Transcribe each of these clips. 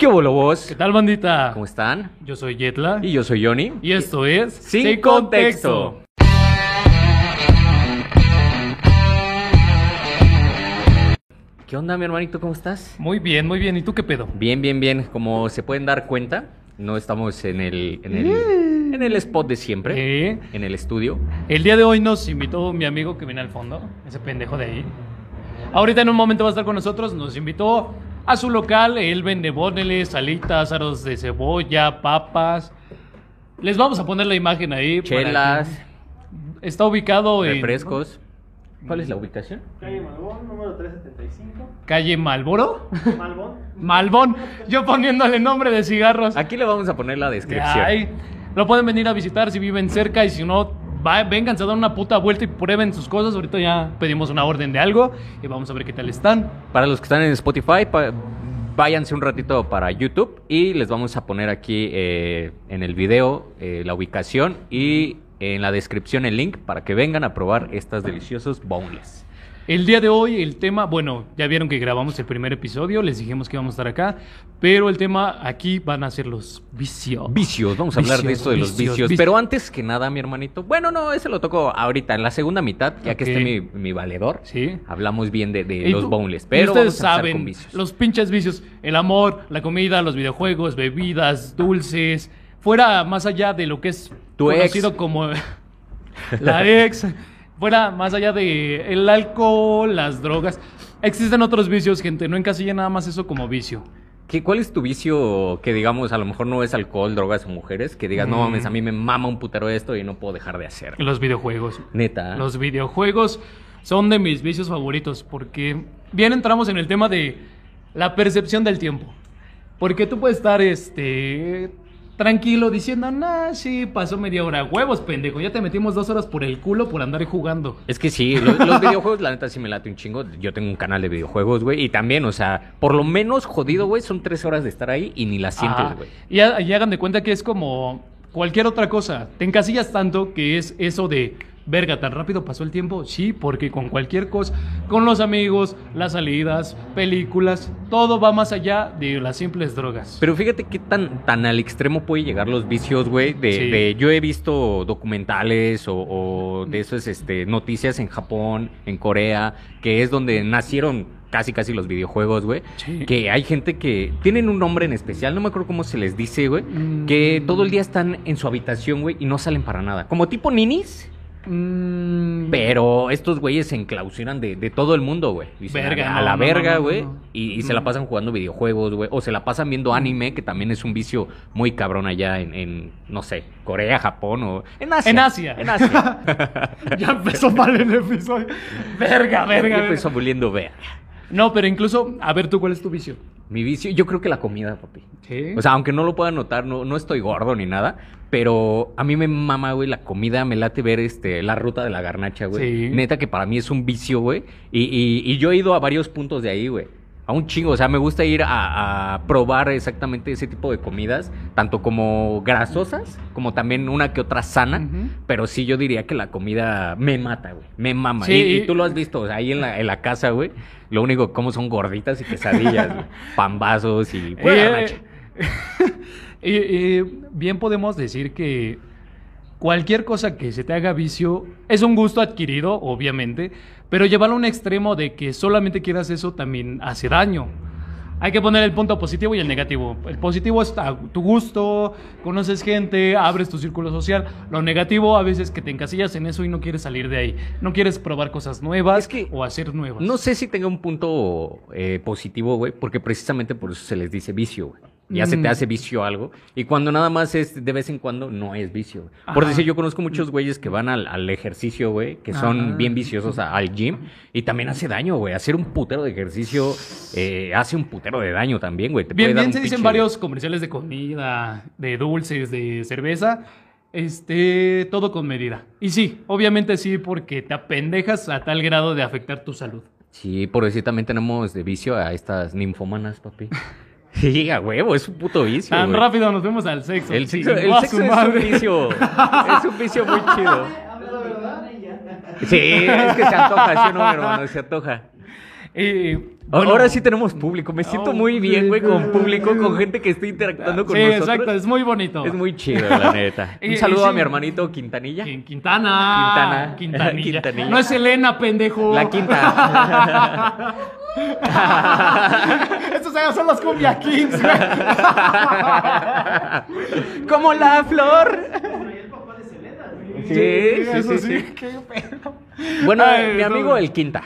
¿Qué hubo, lobos? ¿Qué tal, bandita? ¿Cómo están? Yo soy Yetla. Y yo soy Johnny. Y esto es Sin Contexto. ¿Qué onda, mi hermanito? ¿Cómo estás? Muy bien, muy bien. ¿Y tú qué pedo? Bien, bien, bien. Como se pueden dar cuenta, no estamos en el, en el, en el spot de siempre, Eh, en el estudio. El día de hoy nos invitó mi amigo que viene al fondo, ese pendejo de ahí. Ahorita en un momento va a estar con nosotros. Nos invitó a su local. Él vende boneles, salitas, aros de cebolla, papas. Les vamos a poner la imagen ahí. Chelas, Está ubicado en refrescos. ¿Cuál es la ubicación? Calle Malbón, número 375. calle Malboro. Malbón. Malbón. Yo poniéndole nombre de cigarros. Aquí le vamos a poner la descripción. Ay, lo pueden venir a visitar si viven cerca y si no, va, vénganse a dar una puta vuelta y prueben sus cosas. Ahorita ya pedimos una orden de algo y vamos a ver qué tal están. Para los que están en Spotify, pa- váyanse un ratito para YouTube y les vamos a poner aquí eh, en el video eh, la ubicación y en la descripción el link para que vengan a probar estas deliciosos boneless. El día de hoy el tema, bueno, ya vieron que grabamos el primer episodio, les dijimos que íbamos a estar acá, pero el tema aquí van a ser los vicios. Vicios, vamos a hablar de esto de los vicios. Pero antes que nada, mi hermanito, bueno, no, ese lo toco ahorita, en la segunda mitad, ya que esté mi, mi valedor. Sí. Hablamos bien de, de los boneless, pero ustedes vamos a empezar saben, con vicios. los pinches vicios, el amor, la comida, los videojuegos, bebidas, dulces, fuera más allá de lo que es Tu ex. conocido como la ex, fuera más allá de el alcohol, las drogas. Existen otros vicios, gente, no encasilla nada más eso como vicio. ¿Qué, ¿Cuál es tu vicio que digamos a lo mejor no es alcohol, drogas o mujeres? Que digas, no Mm. mames, a mí me mama un putero esto y no puedo dejar de hacer. Los videojuegos. Neta. Los videojuegos son de mis vicios favoritos porque bien entramos en el tema de la percepción del tiempo. Porque tú puedes estar este tranquilo diciendo, nah, sí, pasó media hora. Huevos, pendejo, ya te metimos dos horas por el culo por andar jugando. Es que sí, lo- los, videojuegos, la neta, sí me late un chingo. Yo tengo un canal de videojuegos, güey. Y también, o sea, por lo menos jodido, güey, son tres horas de estar ahí y ni las sientes, Ah, güey. y, y hagan de cuenta que es como cualquier otra cosa. Te encasillas tanto que es eso de, verga, tan rápido pasó el tiempo. Sí, porque con cualquier cosa, con los amigos, las salidas, películas, todo va más allá de las simples drogas. Pero fíjate qué tan, tan al extremo puede llegar los vicios, güey. De, Sí. de- yo he visto documentales o, o de esas este, noticias en Japón, en Corea, que es donde nacieron casi casi los videojuegos, güey. Sí. Que hay gente que tienen un nombre en especial, no me acuerdo cómo se les dice, güey. Mm. Que todo el día están en su habitación, güey, y no salen para nada. Como tipo ninis. Mm, Pero estos güeyes se enclausuran de, de todo el mundo, güey. Dicen, Verga, a, la no, verga, no, güey. no. Y, y se la Mm. pasan jugando videojuegos, güey. O se la pasan viendo anime, que también es un vicio muy cabrón allá en, en, no sé, Corea, Japón o... En Asia. En Asia. En Asia. ya empezó mal el episodio. Verga, verga. Ya verga. empezó volviendo verga. No, pero incluso, a ver tú, ¿cuál es tu vicio? Mi vicio, yo creo que la comida, papi. Sí. O sea, aunque no lo puedan notar, no, no estoy gordo ni nada, pero a mí me mama, güey, la comida, me late ver este, la ruta de la garnacha, güey. Sí. Neta que para mí es un vicio, güey. Y, y- y yo he ido a varios puntos de ahí, güey. A un chingo, o sea, me gusta ir a, a probar exactamente ese tipo de comidas, tanto como grasosas, como también una que otra sana, pero sí yo diría que la comida me mata, güey, me mama. Sí, y, tú lo has visto, o sea, ahí en la, en la casa, güey, lo único que como son gorditas y quesadillas, güey, pambazos y... Eh, y bien podemos decir que cualquier cosa que se te haga vicio es un gusto adquirido, obviamente, pero llevarlo a un extremo de que solamente quieras eso también hace daño. Hay que poner el punto positivo y el negativo. El positivo es a tu gusto, conoces gente, abres tu círculo social. Lo negativo a veces que te encasillas en eso y no quieres salir de ahí. No quieres probar cosas nuevas Es que o hacer nuevas. No sé si tenga un punto eh, positivo, güey, porque precisamente por eso se les dice vicio, güey. Ya se te Mm. hace vicio algo. Y cuando nada más es de vez en cuando, no es vicio. Por decir, yo conozco muchos güeyes que van al, al ejercicio, güey, que son Ajá. bien viciosos a- al gym. Y también hace daño, güey. Hacer un putero de ejercicio eh, hace un putero de daño también, güey. Te puede Bien, dar bien un se dicen varios comerciales de comida, de dulces, de cerveza. Este, todo con medida. Y sí, obviamente sí, porque te apendejas a tal grado de afectar tu salud. Sí, por decir, también tenemos de vicio a estas ninfomanas, papi. Sí, a huevo, es un puto vicio, Tan güey. rápido nos vemos al sexo. El sexo, el es madre. un vicio. Es un vicio muy chido. Sí, es que se antoja, ¿sí o no, hermano? Se antoja. Bueno. Ahora sí tenemos público. Me siento Oh, muy bien, güey, con sí, público, sí. con gente que está interactuando con sí, nosotros. exacto, es muy bonito. Es muy chido, la neta. Y- Un y saludo a sí. mi hermanito Quintanilla. Quin- Quintana. Quintana. Quintanilla. Quintanilla. No es Elena, pendejo. La quinta. Estos son los Cumbia Kings, güey. Como la flor. Sí, sí, eso sí, sí. Qué pedo. Bueno, Ay, mi no. amigo el Quinta.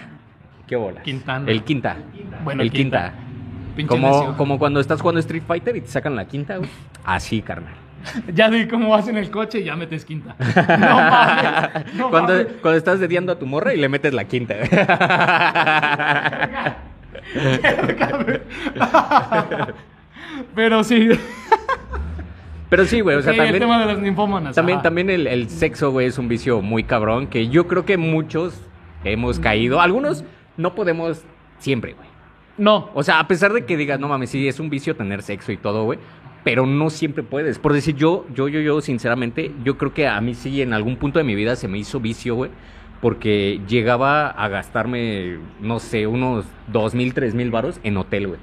¿Qué bolas? Quintana. El Quinta. Bueno, el Quinta. Como, cuando estás jugando Street Fighter y te sacan la quinta, güey. Así, carnal. Ya vi cómo vas en el coche y ya metes quinta. No mames. No cuando, mames. cuando estás dediando a tu morra y le metes la quinta. Pero sí. Pero sí, güey, o sea, Sí, el también, tema de las ninfómanas. también, también el, el sexo, güey, es un vicio muy cabrón que yo creo que muchos hemos caído. Algunos no podemos siempre, güey. No. O sea, a pesar de que digas, no mames, sí, es un vicio tener sexo y todo, güey. Pero no siempre puedes. Por decir, yo, yo, yo, yo, sinceramente, yo creo que a mí sí en algún punto de mi vida se me hizo vicio, güey. Porque llegaba a gastarme, no sé, unos dos mil, tres mil varos en hotel, güey.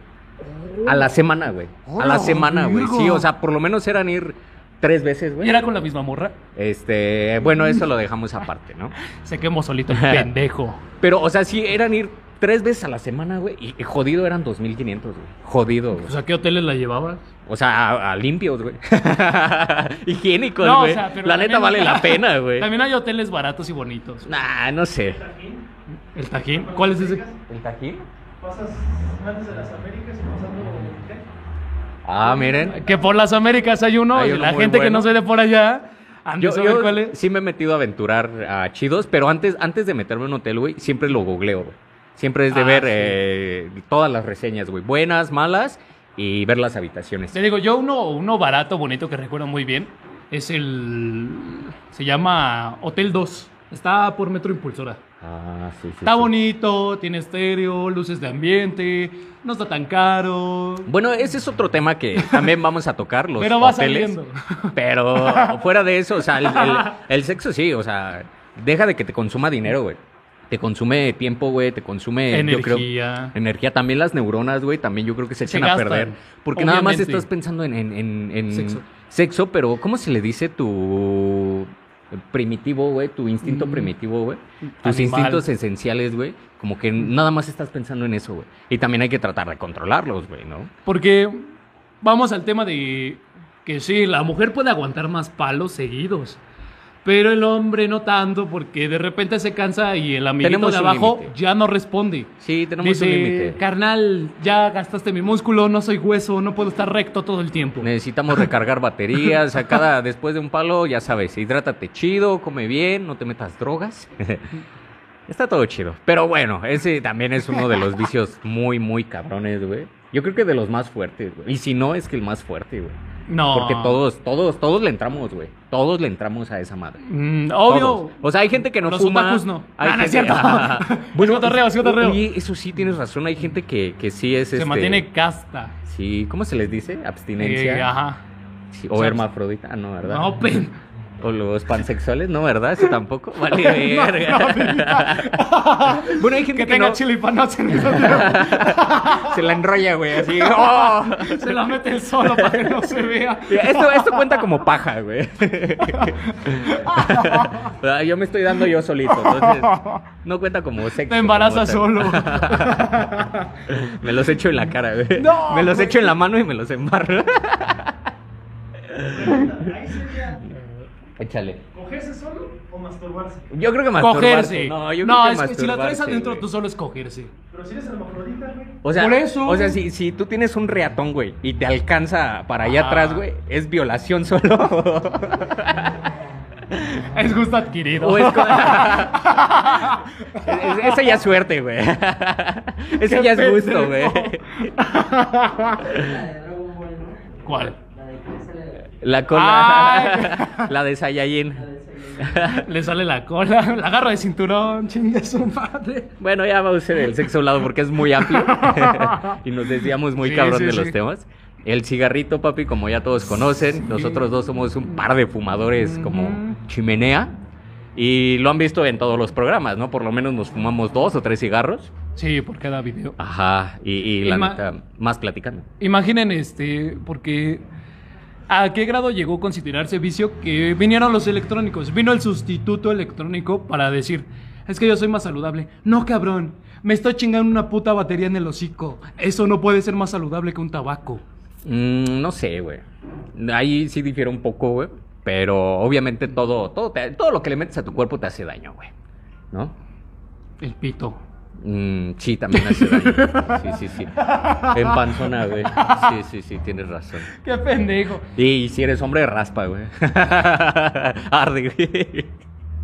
A la semana, güey. A la ¡Hola, semana, güey. Sí, o sea, por lo menos eran ir tres veces, ¿Y güey. era con la misma morra? Este, bueno, eso lo dejamos aparte, ¿no? Se quemó solito el pendejo. Pero, o sea, sí, eran ir tres veces a la semana, güey. Y, y jodido eran 2.500, güey. Jodido, güey. Pues a qué hoteles la llevabas? O sea, a, a limpios, güey. Higiénicos, No, o güey. sea, pero la neta vale la pena, güey. También hay hoteles baratos y bonitos. Nah, no sé. ¿El Tajín? ¿Cuál es ese? ¿El tajín? Pasas antes de las Américas y pasando. ¿qué? Ah, miren. Que por las Américas hay uno, Hay y la gente que no soy de por allá. ¿Han de Yo, yo cuál es? sí me he metido a aventurar a chidos, pero antes, antes de meterme en un hotel, güey, siempre lo googleo, güey. Siempre es de Ah, ver sí. eh, todas las reseñas, güey. Buenas, malas y ver las habitaciones. Te digo, yo uno, uno barato, bonito, que recuerdo muy bien, es el... Se llama Hotel 2. Está por Metro Impulsora. Ah, sí, sí. Está sí. bonito, tiene estéreo, luces de ambiente, no está tan caro. Bueno, ese es otro tema que también vamos a tocar, los Pero va hoteles. saliendo. Pero fuera de eso, o sea, el, el- el sexo sí, o sea, deja de que te consuma dinero, güey. Te consume tiempo, güey, te consume yo creo, Energía. energía. También las neuronas, güey, también yo creo que se Se echan a perder. Porque nada más estás pensando en, en- en- en Sexo. sexo, pero ¿cómo se le dice tu primitivo, güey? Tu instinto Mm. primitivo, güey. Tus Animal. instintos esenciales, güey. Como que nada más estás pensando en eso, güey. Y también hay que tratar de controlarlos, güey, ¿no? Porque vamos al tema de que sí, la mujer puede aguantar más palos seguidos. Pero el hombre no tanto, porque de repente se cansa y el amiguito Tenemos de abajo ya no responde. Sí, tenemos Dice, un límite. carnal, ya gastaste mi músculo, no soy hueso, no puedo estar recto todo el tiempo. Necesitamos recargar baterías, a cada después de un palo, ya sabes, hidrátate chido, come bien, no te metas drogas. Está todo chido. Pero bueno, ese también es uno de los vicios muy, muy cabrones, güey. Yo creo que de los más fuertes, güey. Y si no, es que el más fuerte, güey. No. Porque todos, todos, todos le entramos, güey. Todos le entramos a esa madre. Mm, obvio. Todos. O sea, hay gente que no Los fuma. otakus no. Hay Ah, no es cierto. Es cotorreo, es cotorreo. Oye, eso sí tienes razón. Hay gente que, que sí es Se este, mantiene casta. Sí, ¿cómo se les dice? Abstinencia. Eh, ajá. Sí, o O sea, hermafrodita, ah, no, ¿verdad? No, pen. O los pansexuales, no, ¿verdad? Eso tampoco. Vale, No, verga. no, bueno, hay gente Que que, tenga no, chile no hacer se la enrolla, güey, así. ¡oh! Se la mete el solo para que no se vea. Esto, esto cuenta como paja, güey. Yo me estoy dando yo solito, entonces no cuenta como sexo. Te embarazas solo. me los echo en la cara, güey. No, me los güey. echo en la mano y me los embarro. Échale. ¿Cogerse solo o masturbarse? Yo creo que masturbarse. Cogerse. No, yo no creo que es que si la traes adentro, güey. tú solo es cogerse. Pero si eres hermafrodita, güey. O sea, Por eso. o sea si, si tú tienes un reatón, güey, y te alcanza para allá Ah. atrás, güey, ¿es violación solo? Es gusto adquirido. ¿O es co- Es- Esa ya es suerte, güey. Ese ya es gusto, güey. ¿Cuál? La cola. Ay. La de Saiyajin. Le sale la cola, la agarra de cinturón, chingue su madre. Bueno, ya vamos a ser el sexo a un lado porque es muy amplio. y nos desviamos muy Sí, cabrón sí, de sí. los temas. El cigarrito, papi, como ya todos conocen. Sí. Nosotros dos somos un par de fumadores como chimenea. Y lo han visto en todos los programas, ¿no? Por lo menos nos fumamos dos o tres cigarros. Sí, por cada video. Ajá, y, y la Ima- neta, más platicando. Imaginen este, porque ¿a qué grado llegó a considerarse vicio que vinieron los electrónicos? Vino el sustituto electrónico para decir, es que yo soy más saludable. No, cabrón, me estoy chingando una puta batería en el hocico. Eso no puede ser más saludable que un tabaco. Mm, no sé, güey. Ahí sí difiere un poco, güey. Pero obviamente todo, todo, te- todo lo que le metes a tu cuerpo te hace daño, güey. ¿No? El pito. Mm, sí, también hace daño. Sí, sí, sí. En panzona, güey. Sí, sí, sí, tienes razón. Qué pendejo. Y si eres hombre, raspa, güey. Arde, güey.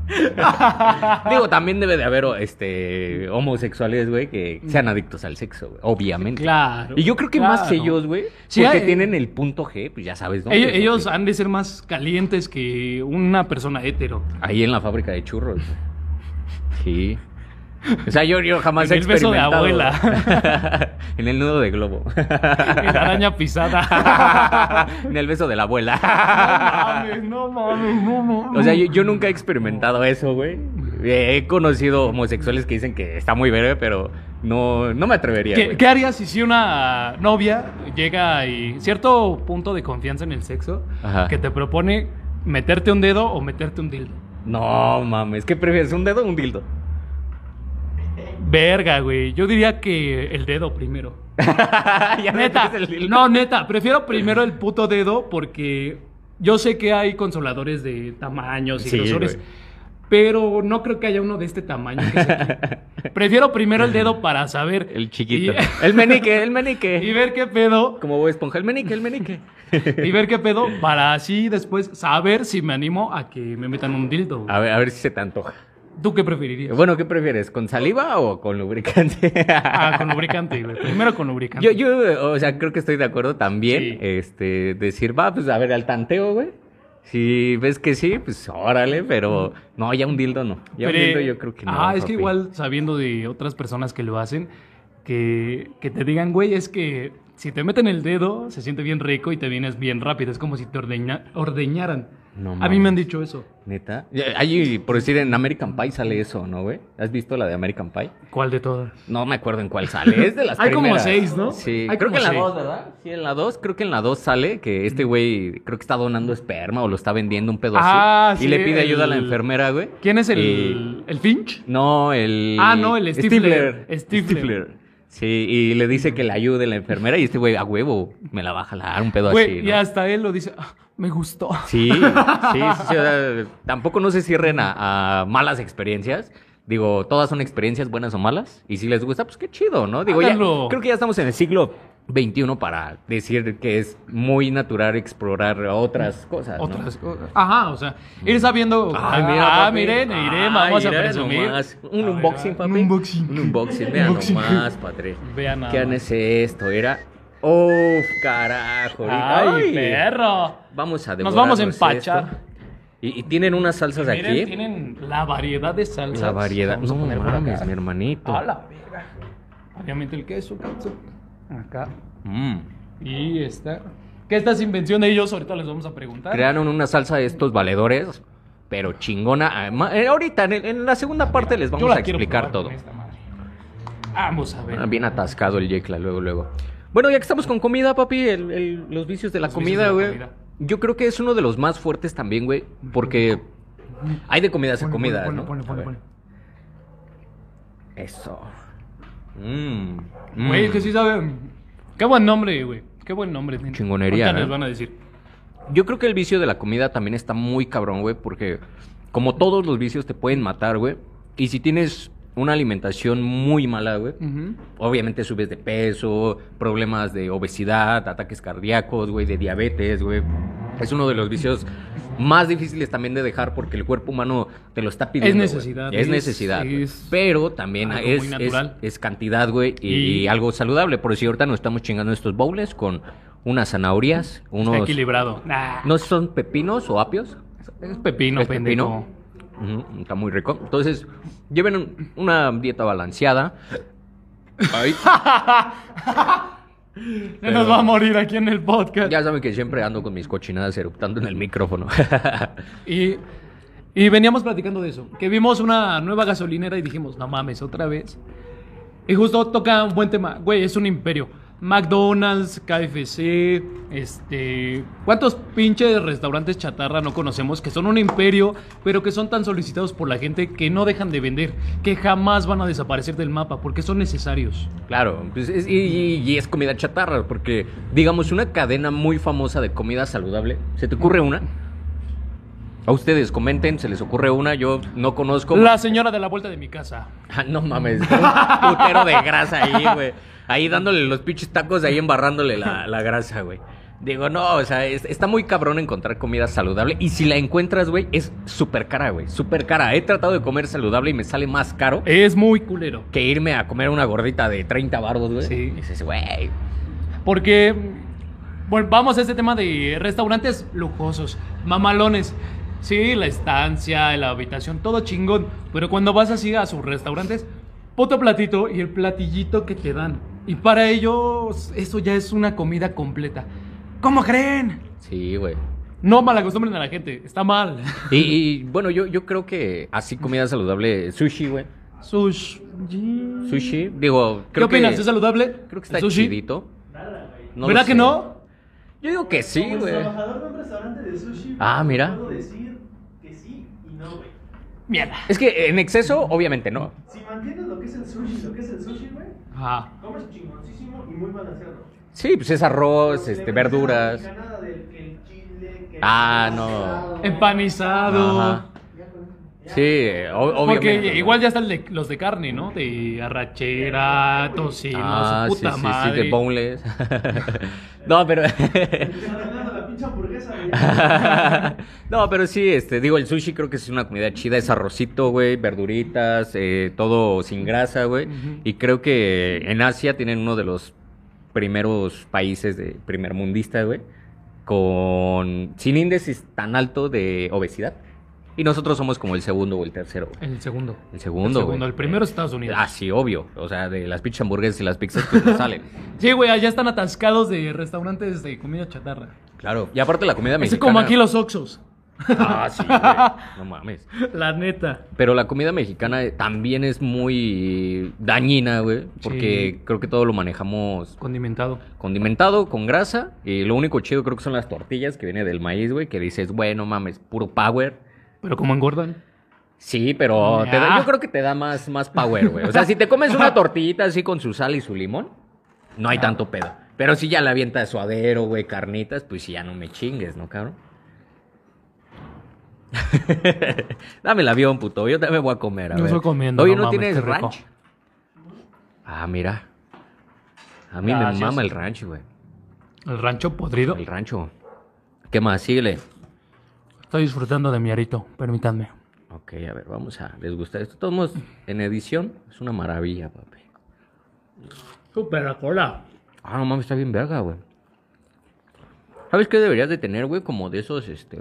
Digo, también debe de haber este, homosexuales, güey, que sean adictos al sexo, güey. Obviamente. Claro, Y yo creo que claro. más ellos, güey. Sí, porque hay- tienen el punto G, pues ya sabes, ¿no? Ellos, han de ser más calientes que una persona hetero. Ahí en la fábrica de churros. Sí. O sea, yo, yo jamás En he el beso de experimentado. abuela. en el nudo de globo. En la araña pisada. en el beso de la abuela. no mames, no mames, no mames. O sea, yo, yo nunca he experimentado eso, güey. Eh, He conocido homosexuales que dicen que está muy verga, pero no, no me atrevería. ¿Qué, güey. qué harías si, si una novia llega y cierto punto de confianza en el sexo Ajá. que te propone meterte un dedo o meterte un dildo? No mames, ¿qué prefieres? ¿Un dedo o un dildo? Verga, güey. Yo diría que el dedo primero. ya Neta. el. No, neta. Prefiero primero el puto dedo porque yo sé que hay consoladores de tamaños y Sí, grosores. Pero no creo que haya uno de este tamaño. que. Prefiero primero el dedo para saber. El chiquito. Y, El menique, el menique. y ver qué pedo. Como Bob Esponja, el menique, el menique. Y ver qué pedo para así después saber si me animo a que me metan un dildo. A ver, a ver si se te antoja. ¿Tú qué preferirías? Bueno, ¿qué prefieres? ¿Con saliva o con lubricante? Ah, con lubricante, güey. Primero con lubricante. Yo, yo, o sea, creo que estoy de acuerdo también. Sí. Este, decir, va, pues a ver, al tanteo, güey. Si ves que sí, pues órale, pero no, ya un dildo no. Ya Pero, un dildo yo creo que no. Ah, es que igual sabiendo de otras personas que lo hacen, que, que te digan, güey, es que si te meten el dedo, se siente bien rico y te vienes bien rápido. Es como si te ordeña- ordeñaran. No A mí me han dicho eso. Neta. Por decir, en American Pie sale eso, ¿no, güey? ¿Has visto la de American Pie? ¿Cuál de todas? No me acuerdo en cuál sale. Es de las Hay como seis, ¿no? Sí. Hay creo que en la seis. 2, ¿verdad? Sí, en la 2. Creo que en la 2 sale que este güey creo que está donando esperma o lo está vendiendo un pedo Ah, así. sí, y le pide ayuda a la enfermera, güey. ¿Quién es el, Y- el Finch? No, el. Ah, no, el Stifler. Stifler. Sí, y le dice que le ayude la enfermera y este güey, a huevo, me la va a jalar un pedo Güey, así. y ¿no? hasta él lo dice, "Ah, me gustó. Sí, sí, sí, sí, o sea, tampoco no se cierren a, a malas experiencias. Digo, todas son experiencias buenas o malas. Y si les gusta, pues qué chido, ¿no? Digo, ya, creo que ya estamos en el siglo XXI para decir que es muy natural explorar otras cosas. ¿no? Otras cosas. Ajá, o sea, ir sabiendo. Ay, mira, ah, miren, iré, Ay, vamos a presumir. nomás. Un A ver, unboxing, un papi. unboxing. Un unboxing, vean Unboxing. nomás, padre. Vean nada ¿Qué es esto? Era. ¡Uf, carajo! Ay, Ay. perro. Vamos a Nos vamos a empachar. esto. Y, y tienen unas salsas Miren, aquí. tienen la variedad de salsas. La variedad. Vamos No mames, mi hermanito. A la verga. Obviamente el queso, queso. Acá. Mm. Y esta. Que esta es invención de ellos, ahorita les vamos a preguntar. Crearon una salsa de estos valedores, pero chingona. Ah, eh, ahorita, en, en la segunda parte les vamos a explicar todo. Vamos a ver. Ah, Bien atascado el Yecla, luego, luego. Bueno, ya que estamos con comida, papi, el- el- los vicios de la Los comida, güey. Yo creo que es uno de los más fuertes también, güey, porque hay de comidas a comidas, ¿no? ponle, ponle, ponle. Eso. Mm, Güey, es mm. que sí saben. Qué buen nombre, güey. Qué buen nombre. tiene. Chingonería, Ahorita ¿eh? les van a decir. Yo creo que el vicio de la comida también está muy cabrón, güey, porque como todos los vicios te pueden matar, güey. Y si tienes una alimentación muy mala, güey, obviamente subes de peso, problemas de obesidad, ataques cardíacos, güey, de diabetes, güey. Es uno de los vicios más difíciles también de dejar porque el cuerpo humano te lo está pidiendo. güey. necesidad, Es es- necesidad. es Pero también es, es, es cantidad, güey, y, Y- y algo saludable. Por si ahorita nos estamos chingando estos bowls con unas zanahorias, Está unos... equilibrado. Nah, ¿No son pepinos o apios? es pepino, ¿Es está muy rico. Entonces, lleven un- una dieta balanceada. Ay, nos va a morir aquí en el podcast. ya saben que siempre ando con mis cochinadas eruptando en el micrófono. Y, y veníamos platicando de eso. Que vimos una nueva gasolinera y dijimos, no mames, otra vez. Y justo toca un buen tema. Güey, es un imperio. McDonald's, KFC, este... ¿Cuántos pinches restaurantes chatarra no conocemos que son un imperio, pero que son tan solicitados por la gente que no dejan de vender, que jamás van a desaparecer del mapa porque son necesarios? Claro, pues es- y, y- y es comida chatarra, porque digamos una cadena muy famosa de comida saludable, ¿se te ocurre una? A ustedes comenten, ¿se les ocurre una? Yo no conozco. La señora de la vuelta de mi casa. Ah, no mames, un putero de grasa ahí, güey. Ahí dándole los pinches tacos, ahí embarrándole la, la grasa, güey. Digo, no, o sea, es- está muy cabrón encontrar comida saludable. Y si la encuentras, güey, es súper cara, güey. Súper cara. He tratado de comer saludable y me sale más caro Es muy culero. que irme a comer una gordita de 30 bardos, güey. Sí. Dices, güey. Porque, bueno, vamos a este tema de restaurantes lujosos, mamalones. Sí, la estancia, la habitación, todo chingón. Pero cuando vas así a sus restaurantes, puto platito y el platillito que te dan. Y para ellos, eso ya es una comida completa. ¿Cómo creen? Sí, güey. No malacostumbren a la gente, está mal. Y, y, bueno, yo, yo creo que así comida saludable, sushi, güey. Sushi. Sushi, digo, ¿Qué creo opinas? que, ¿Es saludable? creo que está ¿El sushi? chidito. No ¿Verdad lo que sé. no? Yo digo que sí, güey. trabajador de un restaurante de sushi, Ah, mira. puedo decir que sí y no, güey. Mierda. Es que en exceso, obviamente no. Si mantienes lo que es el sushi, lo que es el sushi, güey, Ajá. comes chingoncísimo y muy balanceado. Sí, pues es arroz, este, verduras. la mexicana del que el chile, que el Ah, no. Empanizado. Ajá. Sí, obviamente. Porque igual ya están de- los de carne, ¿no? De arrachera, tocino, Ah, su sí, puta sí, madre. sí, de boneless. no, pero... Pinche hamburguesa, güey. no, pero sí, este, digo, el sushi creo que es una comida chida, es arrocito, güey, verduritas, eh, todo sin grasa, güey. Y creo que en Asia tienen uno de los primeros países de primermundista, güey, con sin índice tan alto de obesidad. Y nosotros somos como el segundo o el tercero. güey. El segundo. El segundo, El segundo. güey. El primero es Estados Unidos. Ah, sí, obvio. O sea, de las pinches hamburguesas y las pizzas pues no salen. Sí, güey, allá están atascados de restaurantes de comida chatarra. Claro. Y aparte la comida Es mexicana. como aquí los Oxos. Ah, sí, güey. No mames. La neta. Pero la comida mexicana también es muy dañina, güey. Porque Sí. creo que todo lo manejamos Condimentado. condimentado, con grasa. Y lo único chido creo que son las tortillas que viene del maíz, güey. Que dices, bueno, mames, puro power. Pero como engordan. Sí, pero te da- yo creo que te da más, más power, güey. O sea, si te comes una tortillita así con su sal y su limón, no hay tanto pedo. Pero si ya la avienta de suadero, güey, carnitas, pues sí, ya no me chingues, ¿no, cabrón? Dame el avión, puto. Yo también voy a comer, a No ver. estoy comiendo, Oye, no ¿no mames, tienes rico. ranch? Ah, mira. A mí Gracias. me mama el ranch, güey. El rancho podrido. El rancho. ¿Qué más? Síguele. Estoy disfrutando de mi arito, permítanme. Ok, a ver, vamos a desgustar esto. Todos en edición es una maravilla, papi. Super la cola. Ah, no mames, está bien verga, güey. ¿Sabes qué deberías de tener, güey? Como de esos, este...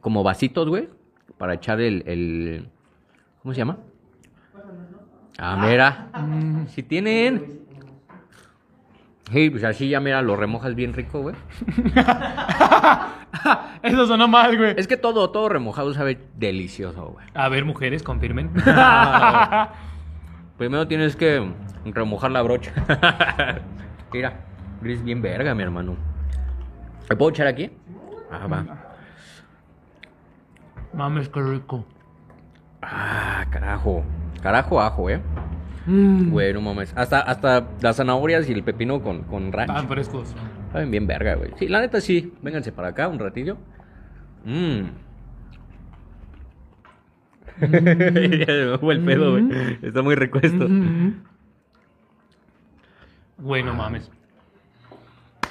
Como vasitos, güey. Para echar el... el... ¿Cómo se llama? Ah, mira. Si tienen... Sí, pues así ya, mira, lo remojas bien rico, güey. Eso sonó mal, güey. Es que todo, todo remojado sabe delicioso, güey. A ver, mujeres, confirmen. Primero tienes que remojar la brocha. Mira, eres bien verga, mi hermano. ¿Me puedo echar aquí? Ah, va. Mames, qué rico. Ah, carajo. Carajo ajo, eh. Mm. Güey, no mames. Hasta, hasta las zanahorias y el pepino con, con ranch. Tan frescos. Saben bien verga, güey. Sí, la neta sí. Vénganse para acá un ratillo. Mmm. el pedo, güey. Está muy rico esto. Güey, no mames.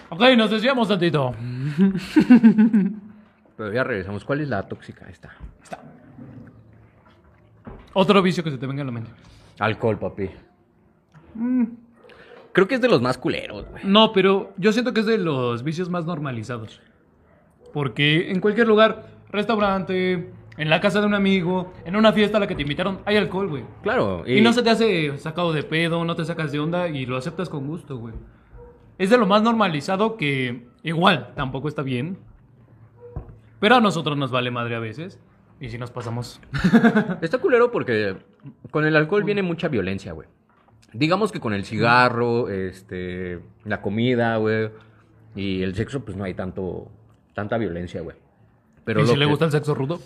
Ok, nos desviamos tantito. Pero ya regresamos. ¿Cuál es la tóxica esta? Otro vicio que se te venga a la mente. Alcohol, papi. Creo que es de los más culeros, güey. No, pero yo siento que es de los vicios más normalizados. Porque en cualquier lugar, restaurante, en la casa de un amigo, en una fiesta a la que te invitaron, hay alcohol, güey. Claro. Y... no se te hace sacado de pedo, no te sacas de onda y lo aceptas con gusto, güey. Es de lo más normalizado que igual tampoco está bien. Pero a nosotros nos vale madre a veces. ¿Y si nos pasamos? Está culero porque con el alcohol viene mucha violencia, güey. Digamos que con el cigarro, este, la comida, güey, y el sexo, pues no hay tanto, tanta violencia, güey. Pero ¿Y si le gusta el sexo rudo?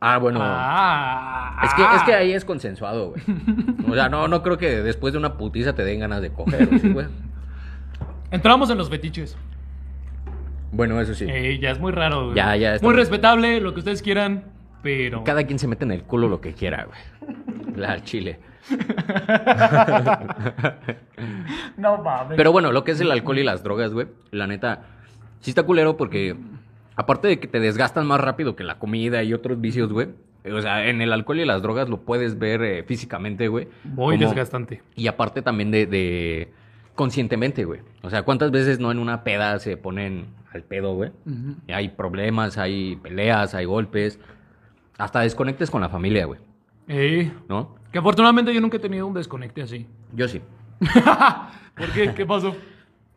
Ah, bueno. Ah, Es que, es que ahí es consensuado, güey. O sea, no, no creo que después de una putiza te den ganas de coger, ¿o ¿sí, güey? Entramos en los fetiches. Bueno, eso sí. Eh, ya es muy raro. güey. Ya, ya Muy respetable, lo que ustedes quieran, pero... Cada quien se mete en el culo lo que quiera, güey. La chile. No mames. Pero bueno, lo que es el alcohol y las drogas, güey, la neta, sí está culero porque, aparte de que te desgastan más rápido que la comida y otros vicios, güey, o sea, en el alcohol y las drogas lo puedes ver eh, físicamente, güey. Muy como- desgastante. Y aparte también de, de conscientemente, güey. O sea, ¿cuántas veces no en una peda se ponen al pedo, güey? Y Hay problemas, hay peleas, hay golpes. Hasta desconectes con la familia, güey. Eh, ¿No? que afortunadamente yo nunca he tenido un desconecte así. Yo sí. ¿Por qué? ¿Qué pasó?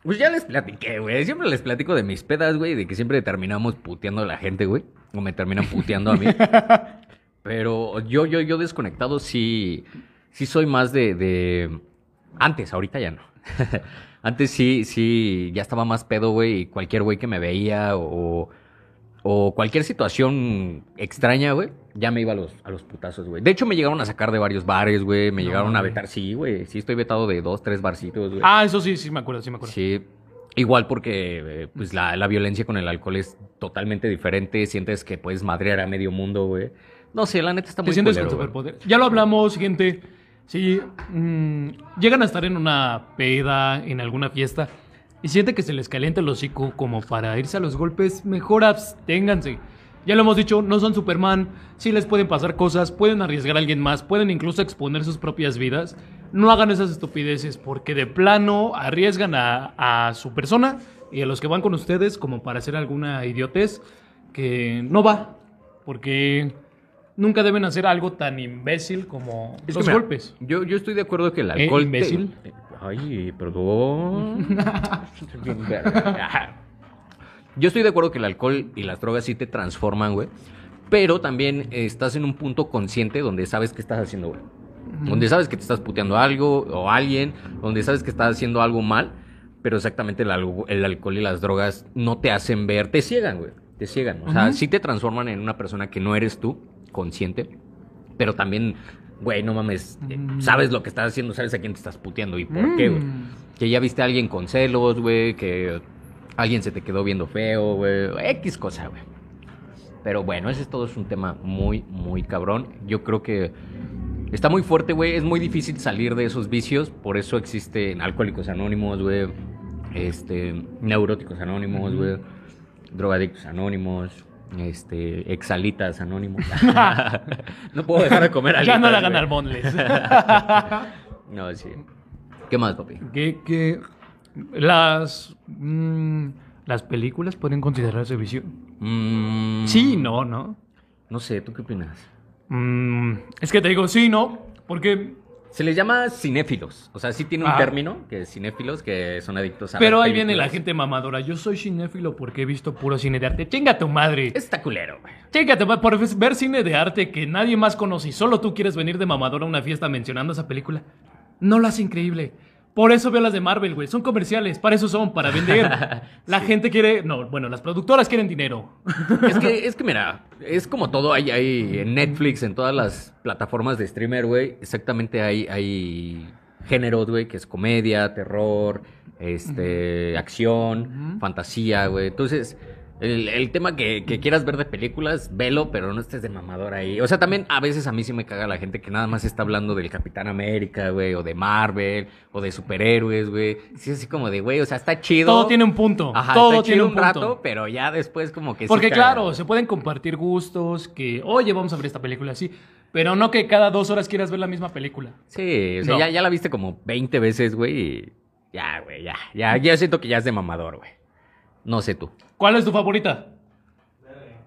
Pues ya les platiqué, güey. Siempre les platico de mis pedas, güey, de que siempre terminamos puteando a la gente, güey. O me terminan puteando a mí. Pero yo, yo, yo desconectado sí, sí soy más de, de... Antes, ahorita ya no. Antes sí, sí, ya estaba más pedo, güey, y cualquier güey que me veía o, o cualquier situación extraña, güey, ya me iba a los, a los putazos, güey. De hecho, me llegaron a sacar de varios bares, güey, me No, llegaron a vetar, sí, güey, sí estoy vetado de dos, tres barcitos, güey. Ah, eso sí, sí me acuerdo, sí me acuerdo. Sí, igual porque eh, pues la, la violencia con el alcohol es totalmente diferente. Sientes que puedes madrear a medio mundo, güey. No sé, la neta está Te muy sientes culero, con superpoder. Ya lo hablamos, gente. Si mm, llegan a estar en una peda, en alguna fiesta, y siente que se les calienta el hocico como para irse a los golpes, mejor absténganse. Ya lo hemos dicho, no son Superman, sí les pueden pasar cosas, pueden arriesgar a alguien más, pueden incluso exponer sus propias vidas. No hagan esas estupideces porque de plano arriesgan a, a su persona y a los que van con ustedes como para hacer alguna idiotez que no va. Porque nunca deben hacer algo tan imbécil como Es que los mira, golpes. Yo, yo estoy de acuerdo que el ¿Eh, alcohol. te- imbécil? Ay, perdón. Yo estoy de acuerdo que el alcohol y las drogas sí te transforman, güey. Pero también estás en un punto consciente donde sabes qué estás haciendo, güey. Donde sabes que te estás puteando algo o alguien, donde sabes que estás haciendo algo mal, pero exactamente el, alcohol y las drogas no te hacen ver, te ciegan, güey, te ciegan. O sea, sí te transforman en una persona que no eres tú, consciente, pero también, güey, no mames, eh, Mm. sabes lo que estás haciendo, sabes a quién te estás puteando y por qué, güey. Mm. Que ya viste a alguien con celos, güey, que alguien se te quedó viendo feo, güey, X cosa, güey. Pero bueno, ese todo es un tema muy, muy cabrón. Yo creo que está muy fuerte, güey. Es muy difícil salir de esos vicios. Por eso existen alcohólicos anónimos, güey. Este, neuróticos anónimos, güey. Drogadictos anónimos. Este, exalitas anónimos. no puedo dejar de comer Ya no alitas, la hagan albonles. No, sí. ¿Qué más, papi? que, que las, mm, las películas pueden considerarse vicio. Mm, Sí, no, no. No sé, ¿tú qué opinas? Mm, es que te digo sí, no, porque... Se les llama cinéfilos. O sea, sí tiene un Ajá. término, que es cinéfilos, que son adictos a Pero ahí viene la gente mamadora. Yo soy cinéfilo porque he visto puro cine de arte. Chinga tu madre. Está culero, güey. Chinga tu madre por ver cine de arte que nadie más conoce y solo tú quieres venir de mamadora a una fiesta mencionando esa película. No lo hace increíble. Por eso veo las de Marvel, güey. Son comerciales. Para eso son, para vender. La gente quiere... No, bueno, las productoras quieren dinero. Es que, es que mira, es como todo, hay, hay en Netflix, en todas las plataformas de streamer, güey, exactamente hay, hay géneros, güey, que es comedia, terror, este, acción, fantasía, güey. Entonces, el, el tema que, que quieras ver de películas, velo, pero no estés de mamador ahí. O sea, también a veces a mí sí me caga la gente que nada más está hablando del Capitán América, güey, o de Marvel, o de superhéroes, güey. Sí, así como de, güey, o sea, está chido. Todo tiene un punto. Ajá, Todo está tiene chido un un rato, punto. pero ya después como que sí Porque caga, claro, se pueden compartir gustos, que, oye, vamos a ver esta película así, pero no que cada dos horas quieras ver la misma película. Sí, o sea, No. ya, ya la viste como 20 veces, güey, y ya, güey, ya, ya, ya siento que ya es de mamador, güey. No sé tú. ¿Cuál es tu favorita?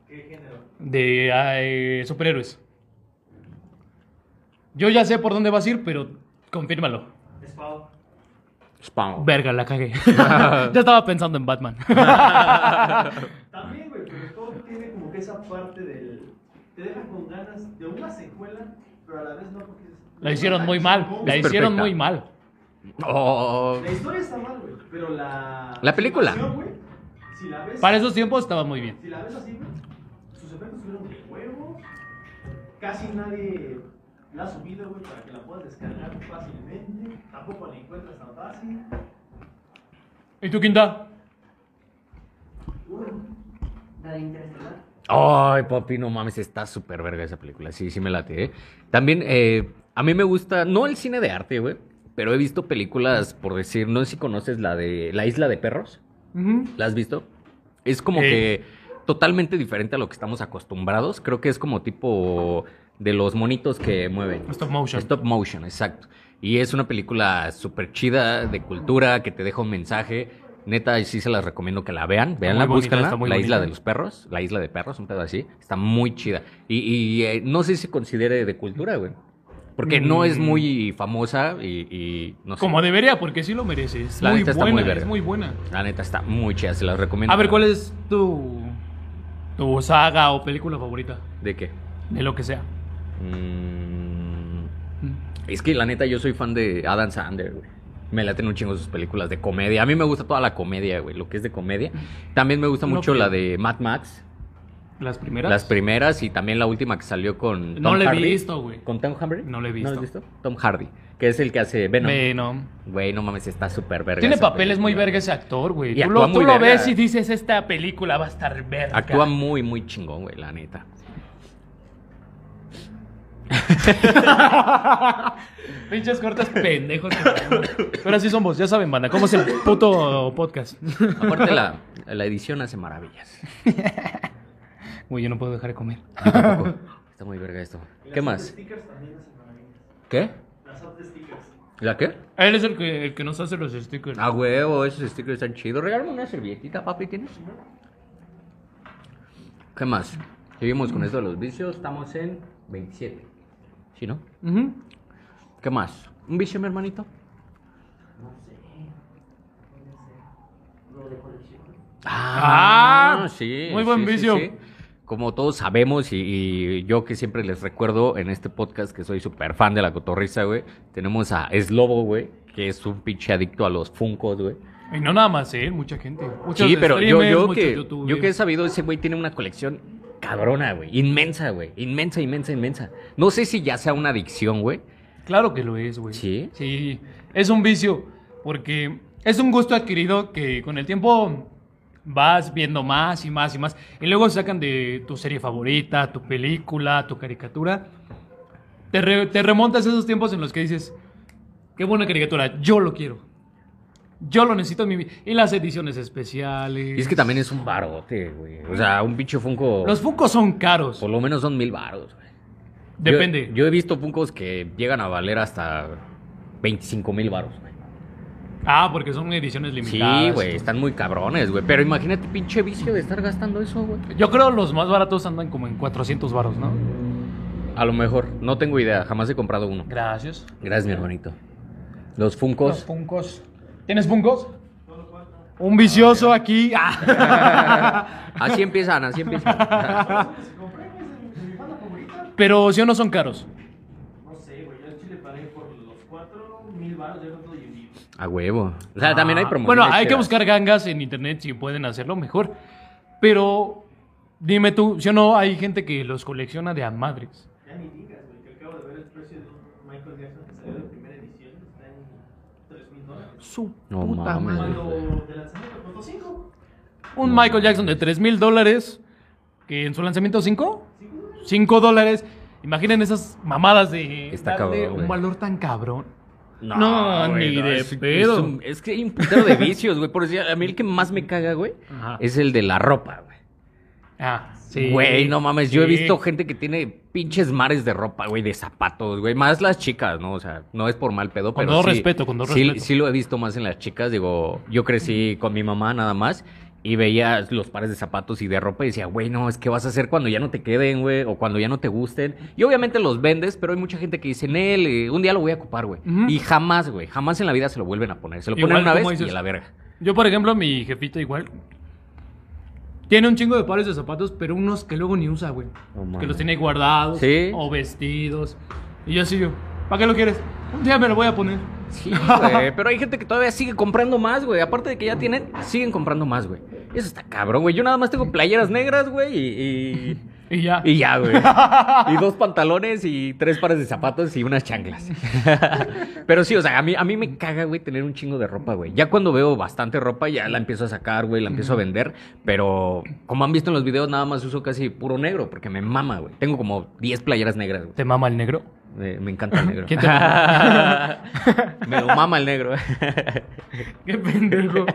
¿Qué género? De eh, superhéroes. Yo ya sé por dónde vas a ir, pero confírmalo. Spawn. Spawn. Verga, la cagué. ya estaba pensando en Batman. También, güey, pero todo tiene como que esa parte del, te deja con ganas de una secuela, pero a la vez no porque es- La hicieron muy mal. La Es hicieron perfecta. muy mal. Oh, La historia está mal, güey, pero la... La película. güey, si la ves... Para esos tiempos estaba muy bien. Si la ves así, güey, sus efectos fueron de huevo. Casi nadie la ha subido, güey, para que la puedas descargar fácilmente. Tampoco la encuentras tan fácil. ¿Y tú, Quinta? La de Interestelar. Ay, papi, no mames, está súper verga esa película. Sí, sí me late, ¿eh? También, eh, a mí me gusta, no el cine de arte, güey, pero he visto películas, por decir, no sé si conoces la de La Isla de Perros. ¿La has visto? Es como que totalmente diferente a lo que estamos acostumbrados. Creo que es como tipo de los monitos que mueven. Stop motion. Stop motion, exacto. Y es una película súper chida, de cultura, que te deja un mensaje. Neta, sí se las recomiendo que la vean. Veanla, bonita, muy la isla de los perros. La isla de perros, un pedo así. Está muy chida. Y, y, eh, no sé si se considere de cultura, güey. Porque no es Mm. muy famosa y, y no sé. Como debería, porque sí lo mereces. La muy neta está muy verga. es muy buena. La neta está muy chida, se las recomiendo. A ver, ¿cuál es tu, tu saga o película favorita? ¿De qué? De lo que sea. Mm, Es que la neta yo soy fan de Adam Sandler, güey. Me laten un chingo sus películas de comedia. A mí me gusta toda la comedia, güey, lo que es de comedia. También me gusta No mucho la de Mad Max, Las primeras. las primeras y también la última que salió con No Tom la he Hardy. visto, güey. ¿Con Tom Hardy? No la he ¿No visto. has visto? Tom Hardy, que es el que hace Venom. Venom. Güey, no mames, está súper verga. Tiene papeles muy verga ese actor, güey. Tú lo, tú lo ves y dices, esta película va a estar verga. Actúa muy, muy chingón, güey, la neta. Pinches cortas pendejos. Pero así somos, ya saben, banda. ¿Cómo es el puto podcast? Aparte, la, la edición hace maravillas. Güey, yo no puedo dejar de comer. Yo tampoco. Está muy verga esto. ¿Qué las más? ¿Qué? Las apps de stickers. ¿La qué? Él es el que, el que nos hace los stickers. A huevo, esos stickers están chidos. Regálame una servilletita, papi, ¿tienes? ¿Qué más? Seguimos con esto de los vicios. Estamos en 27. ¿Sí, no? Ujú. ¿Qué más? ¿Un vicio, mi hermanito? No sé. Lo de colección. Ah, sí. muy buen sí, sí, vicio. sí. Como todos sabemos, y, y yo que siempre les recuerdo en este podcast que soy súper fan de la cotorriza, güey, tenemos a Slobo, güey, que es un pinche adicto a los funcos, güey. Y no nada más, ¿eh? Mucha gente. Muchos Sí, pero yo, yo, que, youtubers. yo que he sabido, ese güey tiene una colección cabrona, güey. Inmensa, güey. Inmensa, inmensa, inmensa. No sé si ya sea una adicción, güey. Claro que lo es, güey. ¿Sí? Sí. Es un vicio. Porque es un gusto adquirido que con el tiempo vas viendo más y más y más. Y luego sacan de tu serie favorita, tu película, tu caricatura. Te, re- te remontas a esos tiempos en los que dices, qué buena caricatura, yo lo quiero. Yo lo necesito en mi vida. Y las ediciones especiales. Y es que también es un barote, güey. O sea, un pinche funko. Los Funkos son caros. Por lo menos son mil baros, güey. Depende. Yo, yo he visto funcos que llegan a valer hasta 25 mil baros, güey. Ah, porque son ediciones limitadas. Sí, güey, están muy cabrones, güey. Pero imagínate, pinche vicio de estar gastando eso, güey. Yo creo los más baratos andan como en 400 varos, ¿no? A lo mejor, no tengo idea, jamás he comprado uno. Gracias. Gracias, mi hermanito. Los Los funcos. Funkos. ¿Tienes Funkos? Un vicioso aquí. Ah. Así empiezan, así empiezan. Pero si o no son caros. No sé, güey, yo en Chile pagué por los cuatro mil baros, ya con todo y envío. A huevo. O sea, también hay Ah, promociones. Bueno, hay que buscar gangas en internet si pueden hacerlo mejor. Pero dime tú, si o no hay gente que los colecciona de a madres. Ya ni digas, güey, que acabo de ver el precio de un Michael Jackson que salió de primera edición, está en tres mil dólares. Su No puta mames. madre. Cuando de lanzamiento costó cinco. Un Michael Jackson de 3 mil dólares, que en su lanzamiento 5, 5 dólares. Imaginen esas mamadas de Está darle cabrón, un valor tan cabrón. No, güey, ni de es, pedo. Es, un- es que hay un putero de vicios, güey. Por decir, a mí el que más me caga, güey, Ajá. es el de la ropa, güey. Ah, sí. Güey, no mames, yo he visto gente que tiene pinches mares de ropa, güey, de zapatos, güey. Más las chicas, ¿no? O sea, no es por mal pedo, Con pero todo sí- respeto, con todo sí, respeto. Sí lo he visto más en las chicas, digo, yo crecí con mi mamá nada más y veía los pares de zapatos y de ropa y decía, güey, no, es que vas a hacer cuando ya no te queden, güey, o cuando ya no te gusten. Y obviamente los vendes, pero hay mucha gente que dice, Nel, eh, un día lo voy a ocupar, güey. Y jamás, güey, jamás en la vida se lo vuelven a poner. Se lo Igual ponen una vez y a la verga. Yo, por ejemplo, mi jefita igual. Tiene un chingo de pares de zapatos, pero unos que luego ni usa, güey. Que los tiene guardados Sí. o vestidos. Y yo así yo, ¿para qué lo quieres? Un día me lo voy a poner. Sí, güey. Pero hay gente que todavía sigue comprando más, güey. Aparte de que ya tienen, siguen comprando más, güey. Eso está cabrón, güey. Yo nada más tengo playeras negras, güey, y, y, Y ya. y ya, güey. Y dos pantalones y tres pares de zapatos y unas chanclas. Pero sí, o sea, a mí, a mí me caga, güey, tener un chingo de ropa, güey. Ya cuando veo bastante ropa, ya la empiezo a sacar, güey, la empiezo a vender. Pero como han visto en los videos, nada más uso casi puro negro, porque me mama, güey. Tengo como 10 playeras negras, güey. ¿Te mama el negro? Me, me encanta el negro. ¿Quién te me lo mama el negro. Qué pendejo.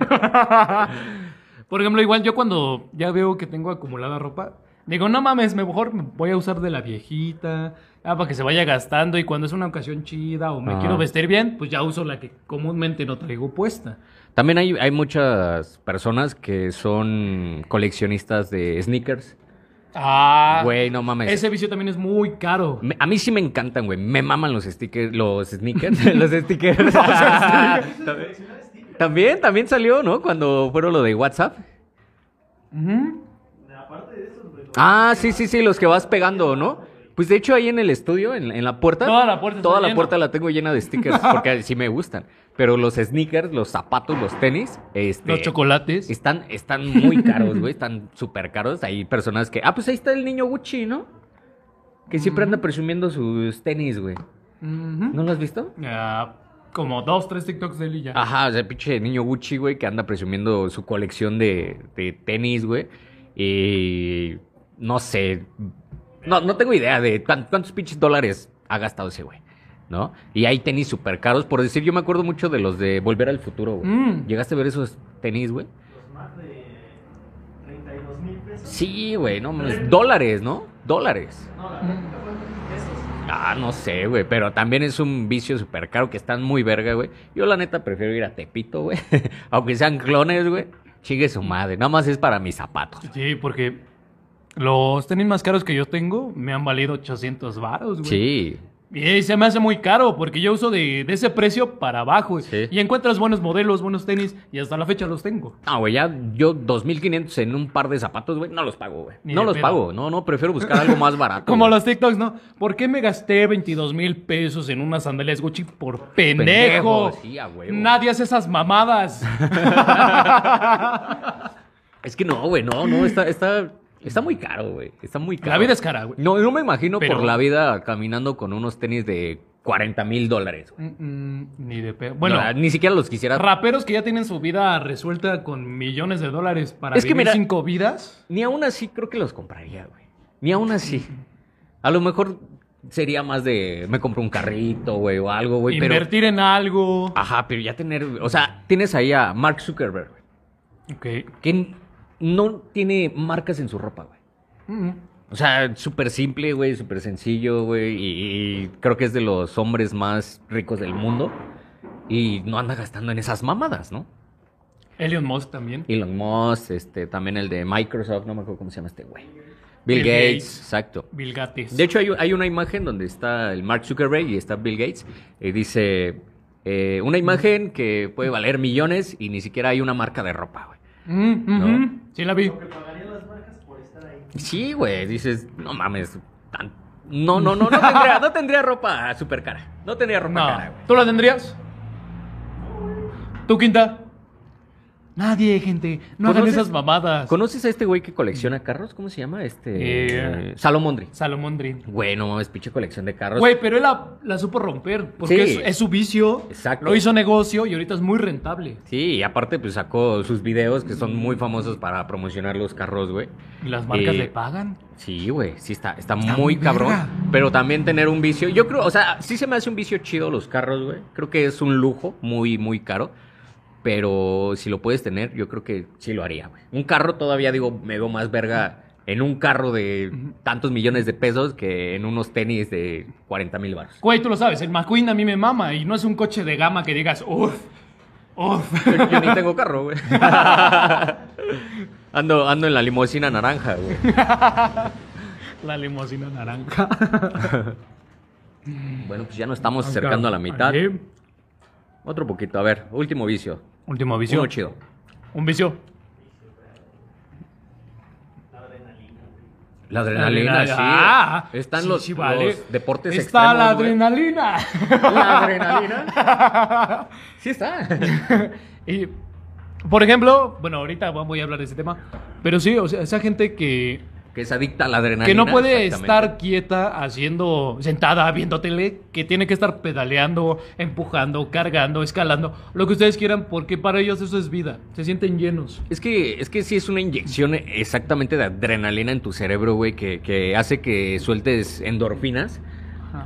Por ejemplo, igual yo cuando ya veo que tengo acumulada ropa, digo, no mames, mejor me voy a usar de la viejita, ah, para que se vaya gastando y cuando es una ocasión chida o me quiero vestir bien, pues ya uso la que comúnmente no traigo puesta. También hay, hay muchas personas que son coleccionistas de sneakers. Ah, Güey, no mames. ese vicio también es muy caro. Me- a mí sí me encantan, güey. Me maman los stickers, los sneakers, los stickers. también, también salió, ¿no? Cuando fueron lo de WhatsApp. Ujú. Aparte de eso, güey, Ah, sí, sí, sí, los que vas pegando, ¿no? Pues de hecho ahí en el estudio, en, en la puerta. Toda la puerta está Toda la llena. puerta la tengo llena de stickers porque sí me gustan. Pero los sneakers, los zapatos, los tenis, este, Los chocolates. Están, están muy caros, güey. Están súper caros. Hay personas que. Ah, pues ahí está el niño Gucci, ¿no? Que siempre anda presumiendo sus tenis, güey. ¿No lo has visto? Ah, como dos, tres TikToks de él y ya. Ajá, o sea, pinche niño Gucci, güey, que anda presumiendo su colección de, de tenis, güey. Y. No sé. No, no tengo idea de cuán- cuántos pinches dólares ha gastado ese güey. ¿No? Y hay tenis súper caros. Por decir, yo me acuerdo mucho de los de Volver al Futuro, güey. Mm. ¿Llegaste a ver esos tenis, güey? los más de 32 mil pesos. Sí, güey, no mames. Dólares, ¿no? Dólares. No, la en pesos. Ah, no sé, güey, pero también es un vicio súper caro que están muy verga, güey. Yo la neta prefiero ir a Tepito, güey. Aunque sean clones, güey. Chigue su madre. Nada más es para mis zapatos. Sí, porque los tenis más caros que yo tengo me han valido 800 varos, güey. Sí. Y se me hace muy caro porque yo uso de, de ese precio para abajo. Sí. Y encuentras buenos modelos, buenos tenis y hasta la fecha los tengo. No, güey, ya yo 2.500 en un par de zapatos, güey, no los pago, güey. No los pedo. pago. No, no, prefiero buscar algo más barato. Como güey. los TikToks, ¿no? ¿Por qué me gasté 22 mil pesos en unas sandalias Gucci por pendejo? Pendejo, sí, a huevo. Nadie hace esas mamadas. Es que no, güey, no, no, está, está, está muy caro, güey. Está muy caro. La vida es cara, güey. No, no me imagino Pero- por la vida caminando con unos tenis de 40 mil dólares. Mm, mm, ni de pedo. Bueno, No, ni siquiera los quisiera. raperos que ya tienen su vida resuelta con millones de dólares para Es que vivir mira- cinco vidas. Ni aún así creo que los compraría, güey. Ni aún así. A lo mejor sería más de me compro un carrito, güey, o algo, güey. Pero. Invertir en algo. Ajá, pero ya tener. O sea, tienes ahí a Mark Zuckerberg, güey. Ok. Que no tiene marcas en su ropa, güey. Mm, O sea, súper simple, güey, súper sencillo, güey. Y, y creo que es de los hombres más ricos del mundo. Y no anda gastando en esas mamadas, ¿no? Elon Musk también. Elon Musk, este, también el de Microsoft, no me acuerdo cómo se llama este güey. Bill, Bill Gates, Gates. exacto. Bill Gates. De hecho, hay, hay una imagen donde está el Mark Zuckerberg y está Bill Gates. Y dice, eh, una imagen que puede valer millones y ni siquiera hay una marca de ropa, güey. Mm. Sí la vi. Lo que pagarían las marcas por estar ahí. Sí, güey, dices, no mames. tan- No, no, no, no tendría, no tendría ropa súper cara. No tendría ropa No. cara, güey. ¿Tú la tendrías? ¿Tú, Quinta? Nadie, gente. No hagan ¿Conoces- esas mamadas. ¿Conoces a este güey que colecciona carros? ¿Cómo se llama? Este. Eh, Salomondri. Salomón Dream. Güey, no mames, pinche colección de carros. Güey, pero él la, la supo romper. Porque Sí. es, es su vicio. Exacto. Lo hizo negocio y ahorita es muy rentable. Sí, y aparte, pues sacó sus videos que son muy famosos para promocionar los carros, güey. Y las marcas Eh, le pagan. Sí, güey, sí está, está, Está muy muy cabrón. verga. Pero también tener un vicio. Yo creo, o sea, sí se me hace un vicio chido los carros, güey. Creo que es un lujo muy, muy caro. Pero si lo puedes tener, yo creo que sí lo haría, güey. Un carro todavía, digo, me veo más verga en un carro de tantos millones de pesos que en unos tenis de 40 mil baros. Güey, tú lo sabes, el McQueen a mí me mama y no es un coche de gama que digas, uff, uff. Yo ni tengo carro, güey. ando, ando en la limusina naranja, güey. La limusina naranja. Bueno, pues ya nos estamos acercando a la mitad. Otro poquito, a ver, último vicio. Último vicio. Uno chido. Un vicio. La adrenalina, sí. Ah, Están sí, los, sí, vale. los deportes Está la güey. adrenalina. La adrenalina. Sí está. y, por ejemplo, bueno, ahorita voy a hablar de ese tema, pero sí, o sea, esa gente que, Que es adicta a la adrenalina. que no puede estar quieta haciendo, sentada viendo tele, que tiene que estar pedaleando, empujando, cargando, escalando, lo que ustedes quieran, porque para ellos eso es vida, se sienten llenos. Es que, es que sí es una inyección exactamente de adrenalina en tu cerebro, güey, que, que hace que sueltes endorfinas.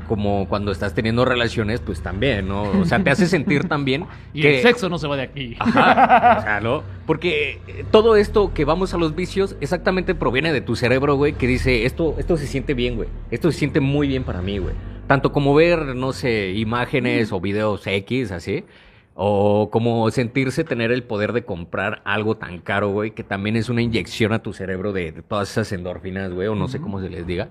Como cuando estás teniendo relaciones, pues también, ¿no? O sea, te hace sentir también Y que... el sexo no se va de aquí. Ajá, o sea, ¿no? Porque eh, todo esto que vamos a los vicios exactamente proviene de tu cerebro, güey, que dice, esto, esto se siente bien, güey. Esto se siente muy bien para mí, güey. Tanto como ver, no sé, imágenes o videos X, así. O como sentirse tener el poder de comprar algo tan caro, güey, que también es una inyección a tu cerebro de, de todas esas endorfinas, güey, o no sé cómo se les diga.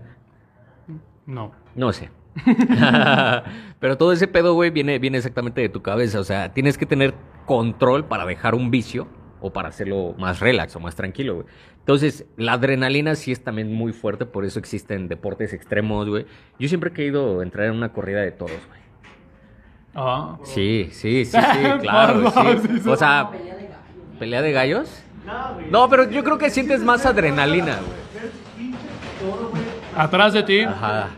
No. No sé. Pero todo ese pedo, güey, viene, viene exactamente de tu cabeza. O sea, tienes que tener control para dejar un vicio o para hacerlo más relax o más tranquilo, güey. Entonces, la adrenalina sí es también muy fuerte, por eso existen deportes extremos, güey. Yo siempre he querido entrar en una corrida de toros, güey. Ah. Sí, sí, sí, sí, claro, sí. O sea, Pelea de gallos. ¿pelea de gallos? No, güey. No, pero yo creo que sientes más adrenalina, güey. Atrás de ti. Ajá.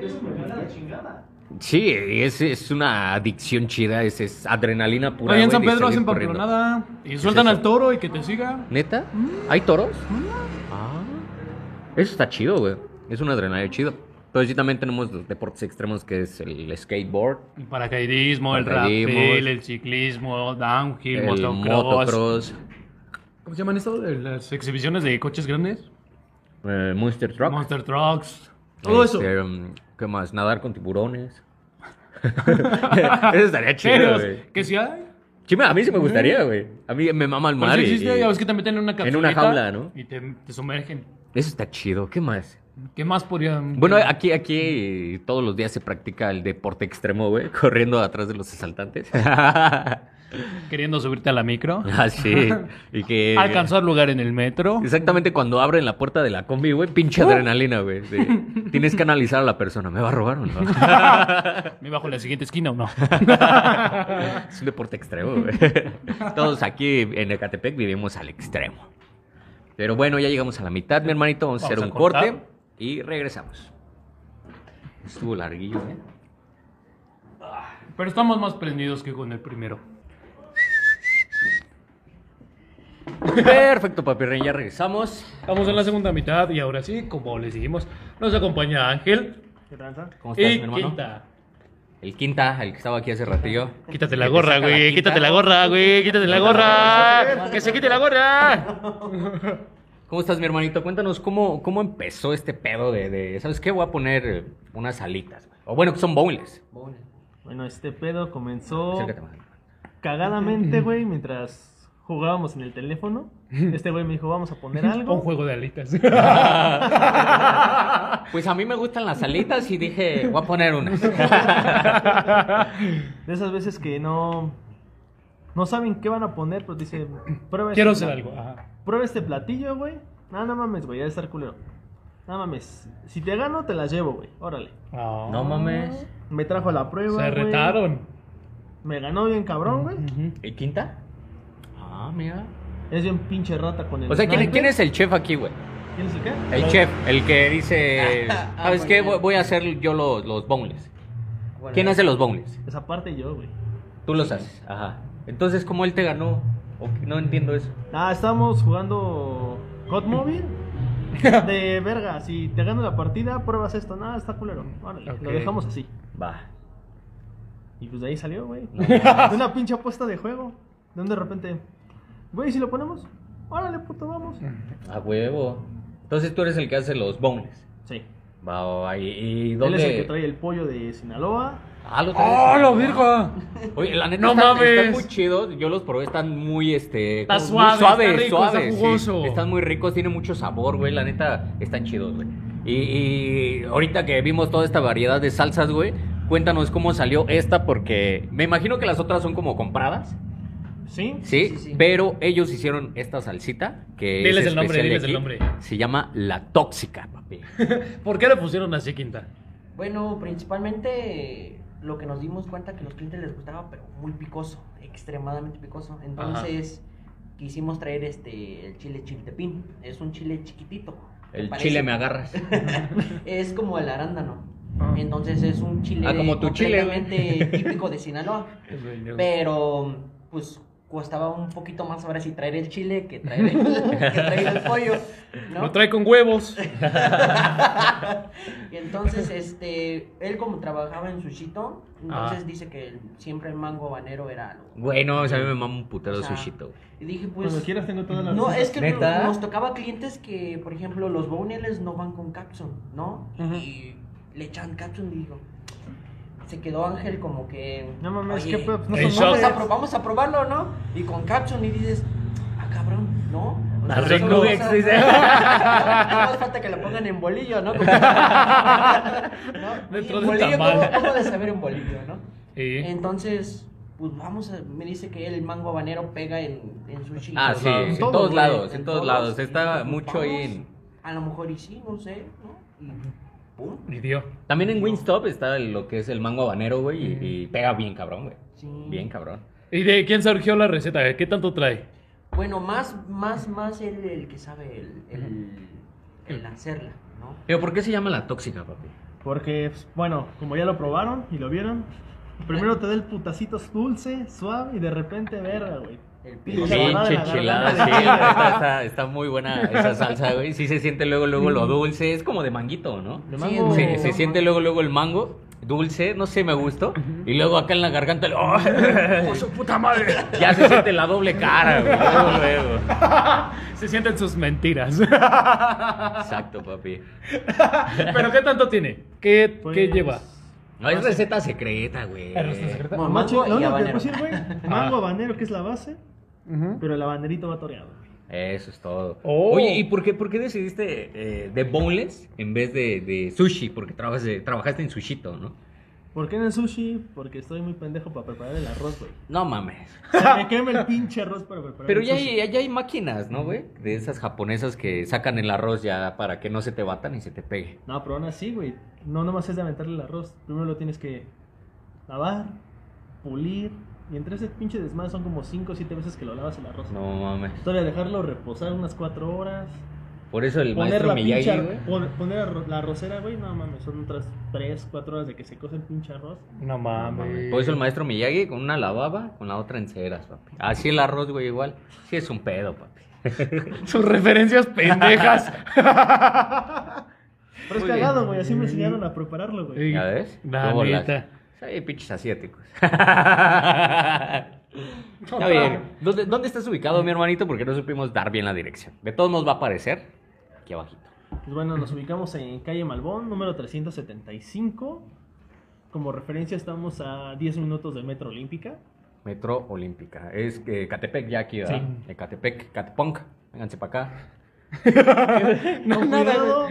Eso me gana la chingada. Sí, es, es una adicción chida, es, es adrenalina pura. Ahí en güey, San de Pedro salir hacen corriendo. y sueltan al toro y que te siga. ¿Neta? ¿Hay toros? Ah, eso está chido, güey. Es una adrenalina chido. Pero sí también tenemos los deportes extremos que es el skateboard, El paracaidismo, el Paracaidismo. rappel, el ciclismo, downhill, el motocross. motocross, ¿Cómo se llaman esto? Las exhibiciones de coches grandes. eh, Monster Truck. Monster Trucks. Todo Este, eso. um, ¿Qué más? Nadar con tiburones. eso estaría chido, hay. Sí, me- a mí sí me gustaría, güey. A mí me mama el Pero mar. sí y- existe, y- ya ves que te meten en una en una jaula, ¿no? Y te, te sumergen. Eso está chido. ¿Qué más? ¿Qué más podrían...? Bueno, aquí, aquí todos los días se practica el deporte extremo, güey, corriendo atrás de los asaltantes. Queriendo subirte a la micro. ah, sí. Y que... Alcanzar lugar en el metro. Exactamente cuando abren la puerta de la combi, güey, pinche Uh. adrenalina, güey. Tienes que analizar a la persona. ¿Me va a robar o no? ¿Me bajo en la siguiente esquina o no? es un deporte extremo, güey. Todos aquí en Ecatepec vivimos al extremo. Pero bueno, ya llegamos a la mitad, mi hermanito. Vamos, a hacer un corte y regresamos. Estuvo larguillo, ¿eh? Pero estamos más prendidos que con el primero. Perfecto, papi Rey, ya regresamos. Estamos en la segunda mitad y ahora sí, como les dijimos, nos acompaña Ángel ¿Qué tranza? ¿Cómo estás, mi hermano? Quinta. El quinta, el que estaba aquí hace ratillo. Quítate la gorra, güey. Quítate la gorra, güey. Quítate la gorra. Que se quite la gorra. ¿Cómo estás, mi hermanito? Cuéntanos cómo, cómo empezó este pedo de, de, ¿sabes qué? Voy a poner unas alitas, güey. O bueno, que son boneless. Bueno, este pedo comenzó Acércate cagadamente, güey, mientras jugábamos en el teléfono. Este güey me dijo, vamos a poner algo. Un juego de alitas. Pues a mí me gustan las alitas y dije, voy a poner unas. De esas veces que no no saben qué van a poner, pues dice, prueba Quiero este hacer algo. Ajá. Prueba este platillo, güey. No, no mames, güey, ya de estar culero. No mames, si te gano te las llevo, güey. Órale. Ah. No mames. Me trajo a la prueba, Se güey. retaron. Me ganó bien cabrón, güey. Ujú. ¿Y quinta? Ah, mira. Es bien pinche rata con el O sea, ¿quién, quién es el chef aquí, güey? ¿Quién es el qué? El chef, el que dice, Ah, ¿sabes qué? Voy, voy a hacer yo los, los boneless. Bueno, ¿Quién hace los boneless? Esa parte yo, güey. Tú los haces. Ajá. Entonces, ¿cómo él te ganó? ¿O? No entiendo eso. Ah, estábamos jugando God Mobile. De verga, si te gano la partida, pruebas esto. Nada, está culero. Órale, lo dejamos así. Va. Y pues de ahí salió, güey. De una pinche apuesta de juego. De donde de repente, güey, si lo ponemos, órale, puto, vamos. A huevo. Entonces tú eres el que hace los boneless. Sí. Va, va, ¿y, y Él dónde? es el que trae el pollo de Sinaloa. Ah, lo traes. ¡Oh, la virga! Oye, la neta No están, mames. están muy chidos. Yo los probé, están muy, este... Está como suave, muy suaves, está rico, suaves, está sí. jugoso. Están muy ricos, tienen mucho sabor, güey. La neta, están chidos, güey. Y, y ahorita que vimos toda esta variedad de salsas, güey, cuéntanos cómo salió esta, porque me imagino que las otras son como compradas. ¿Sí? ¿Sí? Sí, sí. Pero ellos hicieron esta salsita que Diles es el nombre, especial de diles el aquí. nombre. Se llama La Tóxica, papi. ¿Por qué le pusieron así, Quinta? Bueno, principalmente lo que nos dimos cuenta que a los clientes les gustaba, pero muy picoso, extremadamente picoso. Entonces quisimos traer este el chile chiltepín. Es un chile chiquitito. El Parece- chile me agarras. es como el arándano. Ah. Entonces es un chile Ah, como tu chile, completamente típico de Sinaloa. Pero pues costaba un poquito más ahora sí traer el chile que traer el, que traer el pollo. ¿no? Lo trae con huevos. y entonces, este, él como trabajaba en Sushito, entonces Ah. dice que el- siempre el mango habanero era algo. Bueno, o sea, a mí me mama un putero O sea, sushito. Y dije, pues. Cuando quieras tengo todas las No, es que ¿Neta? nos tocaba clientes que, por ejemplo, los boneless no van con capsun, ¿no? Y le echan capsun y digo. Se quedó Ángel como que. No mames, "Oye, ¿qué pedo? Pues no En son shock. vamos, a vamos probarlo, ¿no? Y con capsun y dices, ah, cabrón, ¿no? O Las solo- Nuggets, o sea, dice. Más falta que lo pongan en bolillo, ¿no? Como- ¿No? Dentro de bolillo, tamal. ¿cómo, cómo de saber un bolillo, no? Sí. Entonces, pues vamos a. Me dice que el mango habanero pega en, en sushi. Ah, sí, lados. en todo, todos lados, en En todos todos, lados. Está pues, mucho ahí en... A lo mejor y sí, no sé, ¿no? Y pum. Y dio. También en Wingstop está lo que es el mango habanero, güey, y, y pega bien cabrón, güey. Sí. Bien cabrón. ¿Y de quién surgió la receta? ¿Qué tanto trae? Bueno, más, más, más el, el que sabe el, el, el hacerla, ¿no? Pero ¿por qué se llama la tóxica, papi? Porque, pues, bueno, como ya lo probaron y lo vieron, primero te da el putacito dulce, suave y de repente, verga, güey. El Pinche chilada, sí, neta, está, está muy buena esa salsa, güey. Sí se siente luego, luego lo dulce. Es como de manguito, ¿no? De Sí, mango. sí, Se, se siente luego, luego el mango, dulce, no sé, me gustó. Y luego acá en la garganta, ¡oh! ¡Por su puta madre! Ya se siente la doble cara, güey. Luego. Se sienten sus mentiras. Exacto, papi. ¿Pero qué tanto tiene? ¿Qué, Pues, qué lleva? No, es receta secreta, güey. ¿Es receta secreta? Bueno, Macho, mango lo único que decir, güey, mango habanero que es la base, pero el habanerito va toreado. güey. Eso es todo. Oh. Oye, ¿y por qué, por qué decidiste eh, de boneless en vez de, de sushi? Porque trabajas de- trabajaste en sushito, ¿no? ¿Por qué en el sushi? Porque estoy muy pendejo para preparar el arroz, güey. No mames. Se me quema el pinche arroz para preparar Pero el ya sushi. hay, ya hay máquinas, ¿no, güey? De esas japonesas que sacan el arroz ya para que no se te batan y se te pegue. No, pero aún así, güey. No nomás es de aventarle el arroz. Primero lo tienes que lavar, pulir. Y entre ese pinche desmadre son como 5 o 7 veces que lo lavas el arroz. No mames. Todavía dejarlo reposar unas 4 horas. Por eso el Poner maestro la Miyagi, pinche güey. pon- poner la arrocera, güey. No mames, son otras 3, 4 horas de que se cose el pinche arroz. No mames. Por eso el maestro Miyagi con una lavaba, con la otra en ceras, papi. Así el arroz, güey, igual. Sí es un pedo, papi. Sus referencias pendejas. Pero es Muy cagado, güey. Así me enseñaron a prepararlo, güey. ¿Ya ves? La. Sí, pinches asiáticos. Está bien. ¿Dónde, ¿Dónde estás ubicado, mi hermanito? Porque no supimos dar bien la dirección. De todos nos va a aparecer aquí abajito. Pues bueno, nos ubicamos en calle Malbón, número 375. Como referencia estamos a 10 minutos de Metro Olímpica. Metro Olímpica. Es que Catepec ya aquí, ¿verdad? Sí. De Catepec, Catepunk. Vénganse para acá. No, cuidado.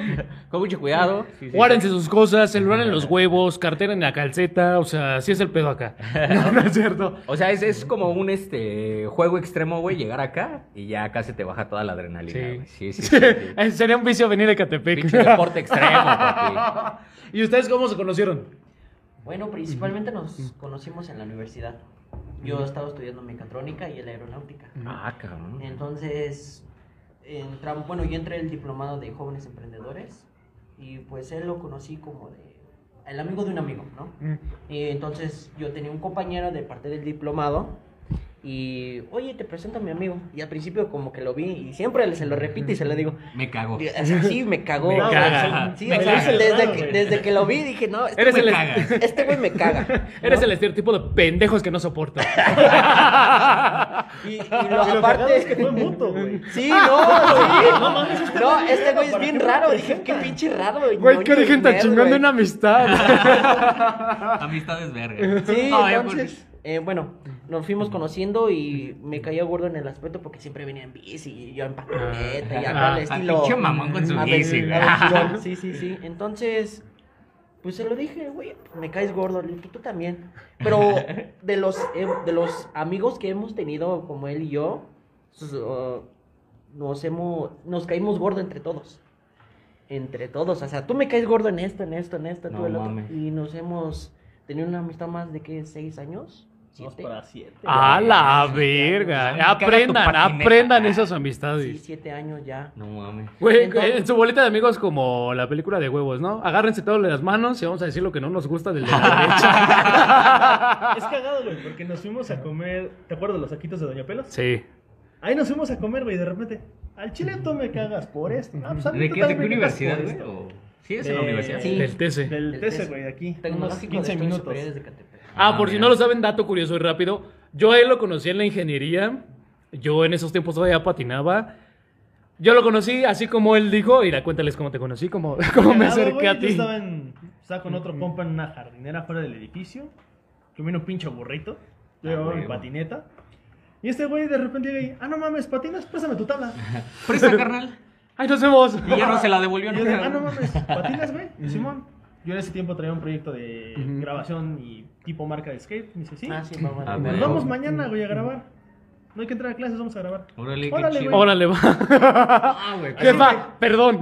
Con mucho cuidado. Sí, sí, Guárdense sí. sus cosas, celular en los huevos, cartera en la calceta, o sea, así es el pedo acá. No, no es cierto. O sea, es, es como un este juego extremo, güey, llegar acá y ya acá se te baja toda la adrenalina, Sí. güey. Sí, sí, sí. sí. Sería un vicio venir a Catepec. Pinche deporte extremo, papi. ¿Y ustedes cómo se conocieron? Bueno, principalmente nos conocimos en la universidad. Yo estaba estudiando mecatrónica y él aeronáutica. Ah, cabrón. Entonces, entramos, bueno, yo entré el diplomado de jóvenes emprendedores y pues él lo conocí como de el amigo de un amigo, ¿no? Y entonces yo tenía un compañero de parte del diplomado y, oye, te presento a mi amigo. Y al principio como que lo vi y siempre se lo repito y se lo digo. Me cago. Sí, me cagó. Me güey. caga. Sí, Me o sea, caga. desde, que, güey. desde que lo vi dije, no, este Eres güey el- me caga. Este güey me caga. Eres ¿no? el estereotipo de pendejos que no soporto. Y, y lo, Y lo cagado aparte es que fue mutuo, güey. Sí, no, sí. No mames, es que No, no este güey es ¿para bien raro. Dije, qué pinche raro. Güey, qué origen tan chingón de una una amistad. Amistades verga. Sí, Ay, entonces, eh, bueno, nos fuimos conociendo y me caía gordo en el aspecto porque siempre venía en bici y yo en patineta y acá Ah, al ah, estilo. pinche mamón con su a ver, bici, aventurón. Sí, sí, sí. Entonces, Pues se lo dije, güey, me caes gordo, le dije, tú también. Pero de los, eh, de los amigos que hemos tenido, como él y yo, uh, nos hemos, nos caímos gordo entre todos. Entre todos, o sea, tú me caes gordo en esto, en esto, en esto, No tú el otro. Y nos hemos tenido una amistad más de, ¿qué? ¿Seis años? Vamos ¿Siete? para siete. A la verga. Aprendan, aprendan esas Sí, amistades. siete años ya. No mames. Güey, Entonces- en su boleta de amigos como la película de huevos, ¿no? Agárrense todos de las manos y vamos a decir lo que no nos gusta del de la derecha. Es cagado, güey, porque nos fuimos a comer. ¿Te acuerdas de los saquitos de Doña Pelos? Sí. Ahí nos fuimos a comer, güey, y de repente. Al chile tú me cagas por esto. Ah, pues ¿De qué, de qué universidad, güey? esto. ¿O- ¿Sí es en la De- universidad? Sí. Del TC. Del TC, güey, de aquí. Unos Tecnológico 15 de Estudios minutos. De Catepec. Ah, Ah, por si mira. no lo saben, dato curioso y rápido. Yo a él lo conocí en la ingeniería. Yo en esos tiempos todavía patinaba. Yo lo conocí así como él dijo. Mira, cuéntales cómo te conocí, cómo, cómo me acerqué a yo ti. Estaba, en- estaba con otro compa en una jardinera fuera del edificio. Que vino un pinche burrito. Yo Ah, mi patineta. Y este güey de repente y, ah, no mames, patinas, préstame tu tabla. Presta, carnal. ¡Ay, nos vemos! Y ya no se la devolvió. Y yo de, ah, no mames, patinas, güey. Y Simón. Yo en ese tiempo traía un proyecto de grabación y tipo marca de skate. Me dice, sí. Ah, sí, a Nos güey. vamos mañana, güey, a grabar. No hay que entrar a clases, vamos a grabar. Órale, qué Órale, chido. güey. Órale, va. Ah, güey. qué- Jefa, perdón.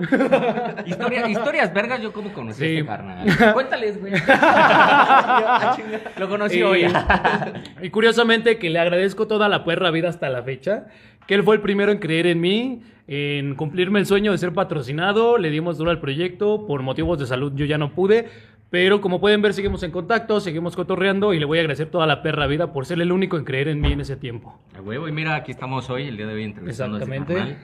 Historia- historias vergas, yo cómo conocí a Sí. este carnal. Cuéntales, güey. Ah. Lo conocí Y- hoy. Y curiosamente que le agradezco toda la perra vida hasta la fecha, que él fue el primero en creer en mí, en cumplirme el sueño de ser patrocinado, le dimos duro al proyecto, por motivos de salud yo ya no pude, pero como pueden ver seguimos en contacto, seguimos cotorreando y le voy a agradecer toda la perra vida por ser el único en creer en mí en ese tiempo. A huevo, y mira, aquí estamos hoy, el día de hoy, entrevistando a este Exactamente.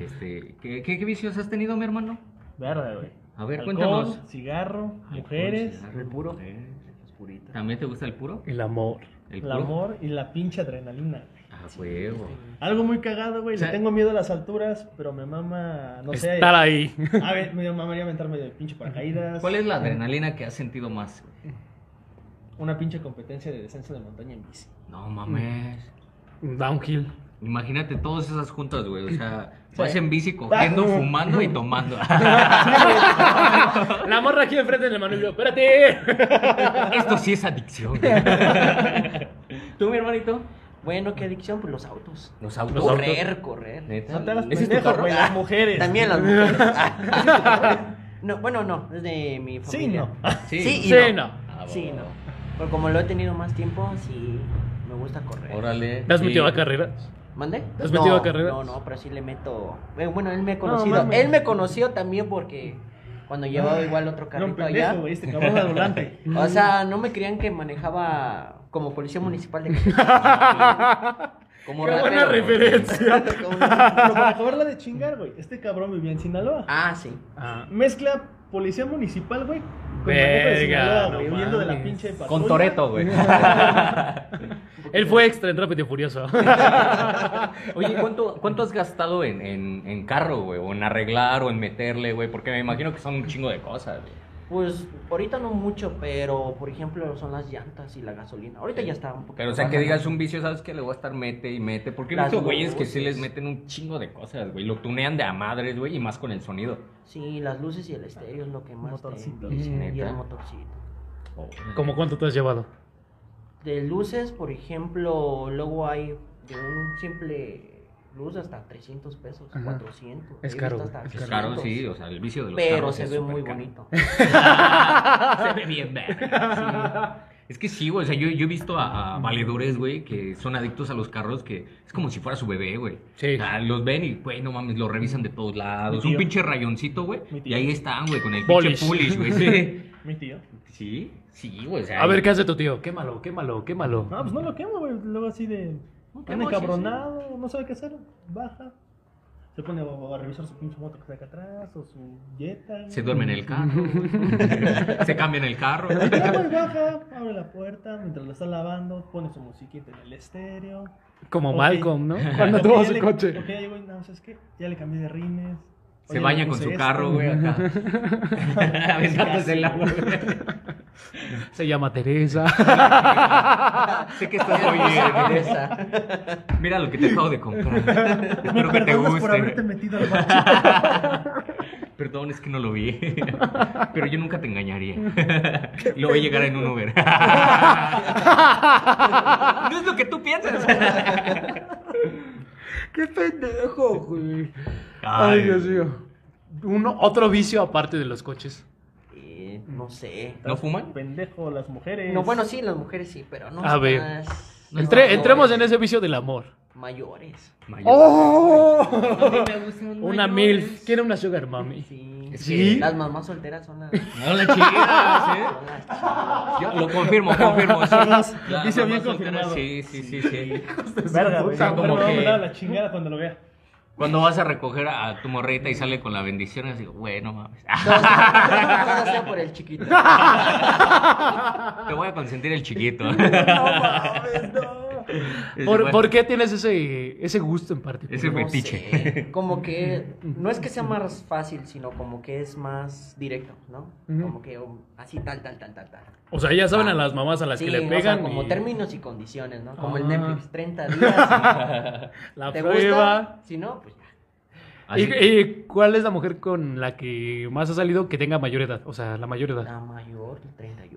Este, ¿qué, qué, qué vicios has tenido, mi hermano? Verga, güey. A ver, Alcohol, cuéntanos. cigarro, Alcohol, mujeres, cigarro, El puro. mujeres. ¿También te gusta el puro? El amor. ¿El el puro? amor y la pinche adrenalina. Ah, huevo. Algo muy cagado, güey. O sea- Le tengo miedo a las alturas, pero me mama, no sé. Estar ahí. A ver, me mamaría aventarme de pinche paracaídas. ¿Cuál es la adrenalina que has sentido más? güey? Una pinche competencia de descenso de montaña en bici. No mames. Downhill. Imagínate todas esas juntas, güey. O sea, Sí. vas en bici cogiendo, fumando y tomando. La morra aquí enfrente del Manuel, yo, espérate. Esto sí es adicción. güey. ¿Tú, mi hermanito? Bueno, qué adicción, pues los autos. Los autos. Correr, correr. ¿Neta? No las mujeres. También las mujeres. Ah, no, bueno, no, es de mi Sí, familia. no. Sí. Sí, y Sí, no. no. Ah, Sí, no. Pero como lo he tenido más tiempo, sí me gusta correr. Órale. ¿Te has Sí. metido a carreras? ¿Mande? ¿Te has no, metido a carreras? No, no, pero sí le meto. Eh, Bueno, él me ha conocido. él me conoció también porque cuando llevaba igual otro carrito pendejo, allá. güey, este cabrón al volante. O sea, no me creían que manejaba como policía municipal de. Como Qué ratero. buena referencia. Como- Pero para acabarla de chingar, güey, este cabrón vivía en Sinaloa. Ah, sí. Mezcla policía municipal, güey, con de Verga, Sinaloa, no güey, huyendo de la pinche patrulla. Con Toreto, güey. Él fue extra en Rápido y Furioso. Oye, ¿cuánto, ¿cuánto has gastado en, en, en carro, güey? O en arreglar o en meterle, güey. Porque me imagino que son un chingo de cosas, güey. Pues ahorita no mucho, pero por ejemplo son las llantas y la gasolina. Ahorita ya está un poco. Pero, o sea, que digas un vicio, ¿sabes qué? Le voy a estar mete y mete. Porque he Las visto güeyes que sí les meten un chingo de cosas, güey. Lo tunean de a madres, güey, y más con el sonido. Sí, las luces y el estéreo es lo que más. te- Motorcito. Y Neta. el motorcito. ¿Cómo cuánto te has llevado? De luces, por ejemplo, luego hay de un simple luz hasta 300 pesos, Ajá. 400. Es caro, hasta es caro, 500. sí, o sea, el vicio de los Pero carros se ve muy caro. bonito. Se ve bien, verga. Es que sí, güey. O sea, yo, yo he visto a, a valedores, güey, que son adictos a los carros, que es como si fuera su bebé, güey. Sí. O sea, los ven y, güey, no mames, lo revisan de todos lados. Un pinche rayoncito, güey. Mi Y ahí están, güey, con el Polish. pinche polish, güey. Sí. Mi tío. Sí, sí, güey. o sea, A ver, ¿qué hace tu tío? Quémalo, quémalo, quémalo. No, pues no lo quemo, güey. Luego así de. Moches, encabronado, no sabe qué hacer. Baja. Se pone a, a revisar su pinche moto que está acá atrás o su Jetta. Se duerme en el carro. se cambia en el carro. Y ya, baja, abre la puerta mientras lo está lavando, pone su musiquita en el estéreo. Como Ok. Malcolm, ¿no? Cuando tuvo ya su le- coche. Ok, ya llegó y no, ¿sabes qué? Ya le cambié de rines. Se baña con su esto. carro, güey, acá. Aventándose el agua, güey. Se llama Teresa. Sé que estás oyendo. Mira lo que te acabo de comprar. Espero que te perdonas por haberte guste. metido al bache. Perdón, es que no lo vi. Pero yo nunca te engañaría. Lo voy a llegar en un Uber. No es lo que tú piensas. ¡Qué pendejo, güey! Ay, Dios mío. Uno, otro vicio aparte de los coches. No sé. ¿No fuman? Pendejo, las mujeres. No, bueno, sí, las mujeres sí, pero no. A ver. más- no Entre- mayores. entremos en ese vicio del amor. Mayores. Mayor. ¡Oh! A mí me gustan Una mayores. MILF. ¿Quiere una sugar mami? Sí. Es ¿Sí? Las mamás solteras son las. No la chidas, ¿eh? son las chidas. Yo lo confirmo, confirmo. Sí. Las Dice bien confirmado. Sí, sí, sí, sí. Verga, güey. O sea, como mujer me va a que- la chingada cuando lo vea. Cuando vas a recoger a tu morrita y sale con la bendición, así, bueno, mames. Todo sea- todo sea por el chiquito. Te voy a consentir el chiquito. No mames, no. ¿Por, por qué tienes ese, ese gusto en particular? Ese No fetiche. sé, Como que no es que sea más fácil, sino como que es más directo, ¿no? Como que um, así tal, tal, tal, tal, tal. O sea, ya saben a las mamás a las Sí, que le o sea, pegan. como y términos y condiciones, ¿no? Como el Ah. Netflix, 30 días. La ¿Te prueba. gusta? Si no, pues ya. ¿Y, cuál es la mujer con la que más ha salido que tenga mayor edad? O sea, la mayor edad. La mayor, 38,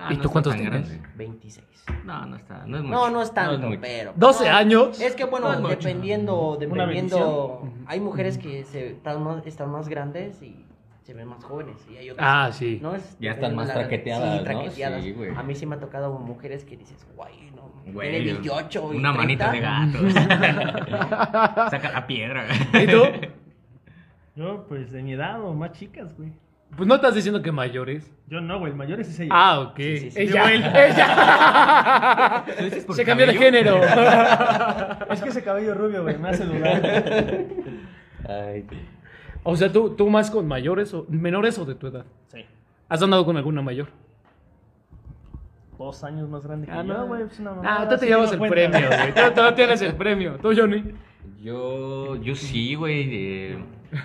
Ah, ¿Y no tú cuántos tienes? grande. 26. No, no está. No es mucho. No, no es tanto, pero. 12 no, años. Es que bueno, No es mucho. dependiendo, dependiendo. Hay mujeres que se, están, más, están más grandes y se ven más jóvenes. Y hay otras Ah, que sí. no es- Ya están más la- traqueteadas, Sí, ¿no? traqueteadas. Sí. A mí sí me ha tocado mujeres que dices, guay, no. Güey, tiene 28 y Una 30. manita de gato. Saca la piedra. ¿Y tú? Yo, pues de mi edad o más chicas, güey. Pues no estás diciendo que mayores. Yo no, güey. El mayor es ella. Ah, ok. Sí, sí, sí. Ella. ella. ¿Lo dices por Se cambió de género. Es que ese cabello rubio, güey, me hace dudar. Ay. O sea, ¿tú, tú más con mayores o menores o de tu edad. Sí. ¿Has andado con alguna mayor? Dos años más grande que Ah, yo, no. güey. Pues una Ah, tú te sí llevas el cuenta. premio, güey. Tú, tú tienes el premio. ¿Tú, Johnny? Yo, yo sí, güey. eh,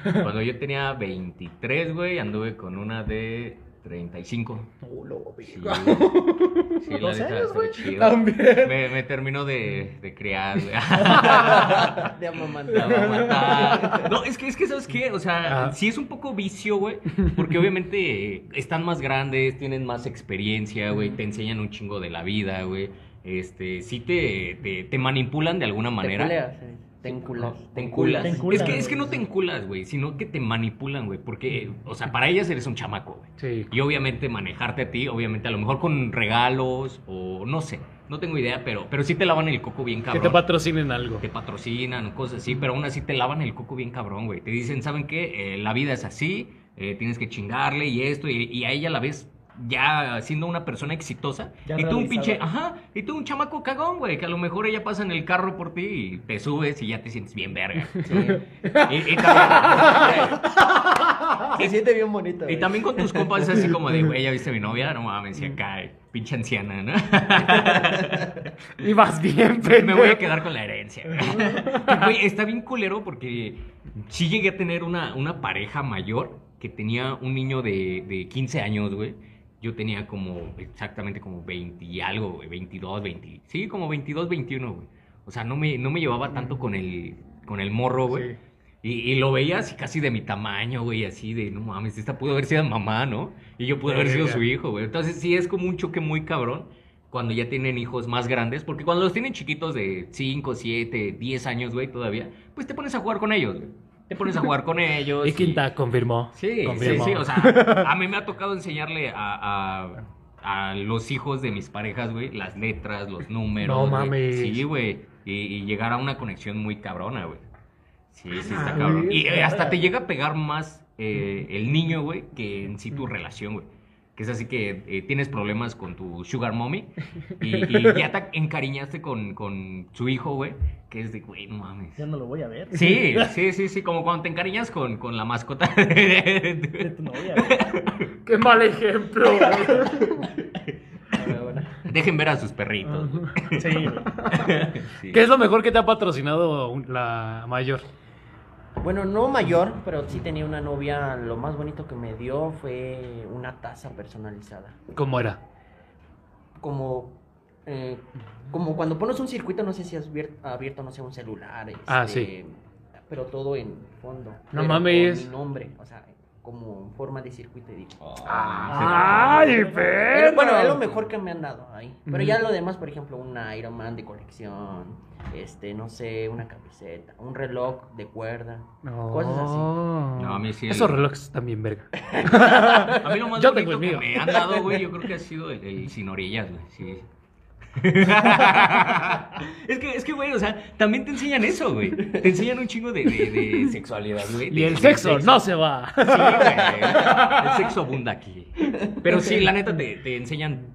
cuando yo tenía 23, güey, anduve con una de 35. Sí, güey. Sí, la ¿Dos neta, años, estuvo güey? chido. También. Me, me terminó de, de criar, güey. De La amamantar. No, es que, es que, ¿sabes qué? O sea, Ah. sí es un poco vicio, güey. Porque obviamente están más grandes, tienen más experiencia, güey. Te enseñan un chingo de la vida, güey. Este, sí te, te, te manipulan de alguna manera. Te culeas, eh. Te enculas. Te enculas. Te Es que, es que no te enculas, güey, sino que te manipulan, güey. Porque, o sea, para ellas eres un chamaco, güey. Sí. Y obviamente manejarte a ti, obviamente a lo mejor con regalos o no sé, no tengo idea, pero, pero sí te lavan el coco bien Que cabrón. te patrocinen algo. Te patrocinan o cosas así, pero aún así te lavan el coco bien cabrón, güey. Te dicen, ¿saben qué? Eh, la vida es así, eh, tienes que chingarle y esto, y, y a ella la ves ya siendo una persona exitosa. Ya y tú un pinche, ajá, y tú un chamaco cagón, güey, que a lo mejor ella pasa en el carro por ti y te subes y ya te sientes bien verga. Sí. Y, y también, Se siente bien bonito. y güey. también con tus compas es así como de, güey, ¿ya viste a mi novia? No mames, y acá, eh, pinche anciana, ¿no? Y vas bien, Me voy a quedar con la herencia. güey. Güey, está bien culero porque sí llegué a tener una, una pareja mayor que tenía un niño de, de 15 años, güey. Yo tenía como exactamente como 20 y algo, güey, 22, 20. Sí, como 22, 21, güey. O sea, no me, no me llevaba tanto con el, con el morro, güey. Sí. Y, y lo veía así casi de mi tamaño, güey, así de, no mames, esta pudo haber sido mamá, ¿no? Y yo pude haber sido su hijo, güey. Entonces sí es como un choque muy cabrón cuando ya tienen hijos más grandes, porque cuando los tienen chiquitos de 5, 7, 10 años, güey, todavía, pues te pones a jugar con ellos, güey. Te pones a jugar con ellos. Y Quinta confirmó. Sí, sí, confirmó. sí, o sea, a mí me ha tocado enseñarle a, a, a los hijos de mis parejas, güey, las letras, los números. No mames. Sí, güey, y, y llegar a una conexión muy cabrona, güey. Sí, sí, está Ah, cabrón. Y hasta te llega a pegar más eh, el niño, güey, que en sí tu relación, güey. Que es así que eh, tienes problemas con tu sugar mommy y, y ya te encariñaste con, con su hijo, güey, que es de, güey, no mames. Ya no lo voy a ver. Sí, sí, sí, sí, como cuando te encariñas con, con la mascota De de, tu novia, güey. Qué mal ejemplo. Dejen ver a sus perritos. Sí, güey. Sí. ¿Qué es lo mejor que te ha patrocinado la mayor? Bueno, no mayor, pero sí tenía una novia. Lo más bonito que me dio fue una taza personalizada. ¿Cómo era? Como, eh, como cuando pones un circuito, no sé si has abierto, no sé, un celular. Ah, este, sí. Pero todo en fondo. No mames. Con mi nombre, o sea, como en forma de circuito y digo, ¡Ay, pero, bueno, es lo mejor que me han dado ahí. Pero ya lo demás, por ejemplo, una Iron Man de colección, este, no sé, una camiseta, un reloj de cuerda, cosas así. No, a mí sí el- Esos relojes también, verga. A mí lo más Yo bonito tengo el que me han dado, güey, yo creo que ha sido el, el sin orillas, güey. Sí. es que, es que, güey, o sea, también te enseñan eso, güey. Te enseñan un chingo de, de- de sexualidad, güey. Y el sexo no se va. Sí, güey. El sexo abunda aquí. Pero sí, la neta, te, te enseñan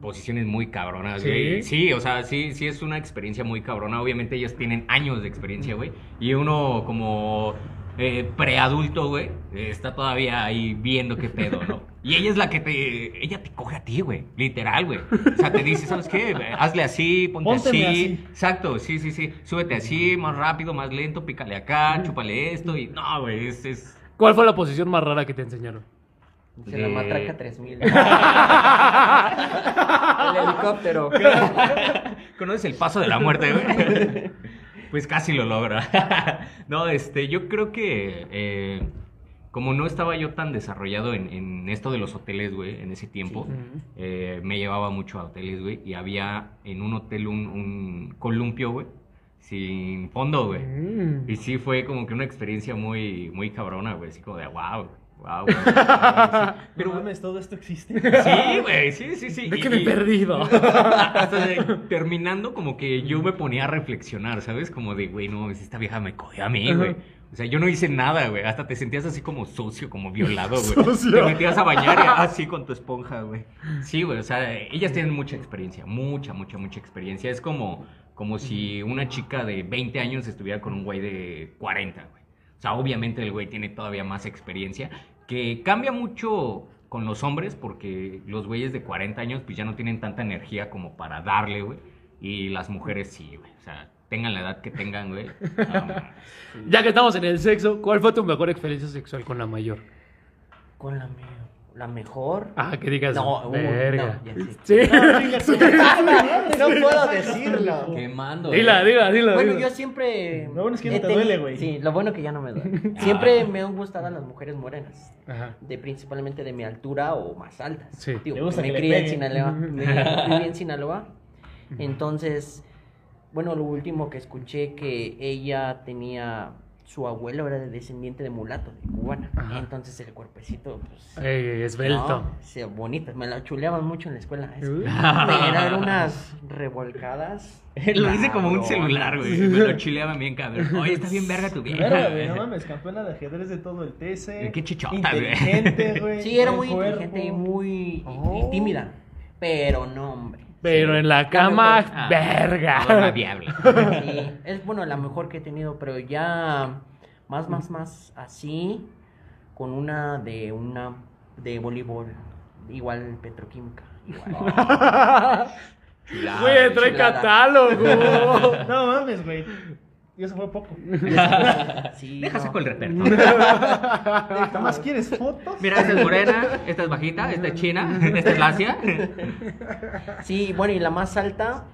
posiciones muy cabronas, ¿Sí? güey. Sí, o sea, sí, sí es una experiencia muy cabrona. Obviamente ellas tienen años de experiencia, güey. Y uno como eh, preadulto, güey, eh, está todavía ahí viendo qué pedo, ¿no? Y ella es la que te... Ella te coge a ti, güey. Literal, güey. O sea, te dice, ¿sabes qué? Hazle así, ponte Pónteme así. así. Exacto, sí, sí, sí. Súbete así, más rápido, más lento, pícale acá, chúpale esto. Y no, güey, es... es... ¿Cuál fue la posición más rara que te enseñaron? Se la matraca 3000. el helicóptero. ¿Conoces el paso de la muerte, güey? Pues casi lo logra. No, este, yo creo que eh, como no estaba yo tan desarrollado en, en esto de los hoteles, güey, en ese tiempo, eh, me llevaba mucho a hoteles, güey, y había en un hotel un, un columpio, güey, sin fondo, güey. Mm. Y sí fue como que una experiencia muy, muy cabrona, güey, así como de wow, wow. güey. Pero mames, todo esto existe. Sí, güey, sí, sí, sí. ¿De Y- qué me he perdido? hasta de- terminando, como que yo me ponía a reflexionar, ¿sabes? Como de, güey, no, esta vieja me cogió a mí, güey. O sea, yo no hice nada, güey. Hasta te sentías así como sucio, como violado, güey. Te metías a bañar y así con tu esponja, güey. Sí, güey, o sea, ellas tienen mucha experiencia, mucha, mucha, mucha experiencia. Es como, como si una chica de 20 años estuviera con un güey de 40, güey. O sea, obviamente el güey tiene todavía más experiencia, que cambia mucho con los hombres, porque los güeyes de 40 años pues ya no tienen tanta energía como para darle, güey. Y las mujeres sí, güey. O sea, tengan la edad que tengan, güey. Ya que estamos en el sexo, ¿cuál fue tu mejor experiencia sexual con la mayor? Con la, me- la mejor. Ah, que digas, No, uh, verga. no. Sí. no puedo decirlo. Quemando. Dila, eh. dila, dila. Bueno, dila. yo siempre. Lo bueno es que ya no te tenido- duele, güey. Sí, lo bueno que ya no me duele. Siempre me han gustado las mujeres morenas. Ajá. De, principalmente de mi altura o más altas. Sí. Gusta me que crié en. Sinaloa. Me viví en Sinaloa. Entonces, bueno, lo último que escuché que ella tenía. Su abuelo era de descendiente de mulato, de cubana. Ajá. Entonces el cuerpecito, pues. Ey, esbelto. No, sí, bonita, me la chuleaban mucho en la escuela. Es-. Pero eran unas revolcadas. Lo hice como un celular, güey. Me lo chileaban bien, cabrón. Oye, está bien verga tu vieja. Verga, güey, no mames, campeona de ajedrez de todo el TC. Qué chichota, güey. Inteligente, güey. Sí, era muy cuerpo. inteligente y muy y- Oh. y tímida. Pero no, hombre. Pero Sí, en la la cama, mejor. Ah, verga. diabla. Sí, es bueno la mejor que he tenido, pero ya más, más, más así, con una de una de voleibol, igual petroquímica. Igual. Güey, trae catálogo. No mames, güey. Y eso fue poco. Sí, Deja no. saco el repertorio. ¿Nada más quieres fotos? Mira, esta es morena, esta es bajita, esta es china, esta es lacia. Sí, bueno, y la más alta,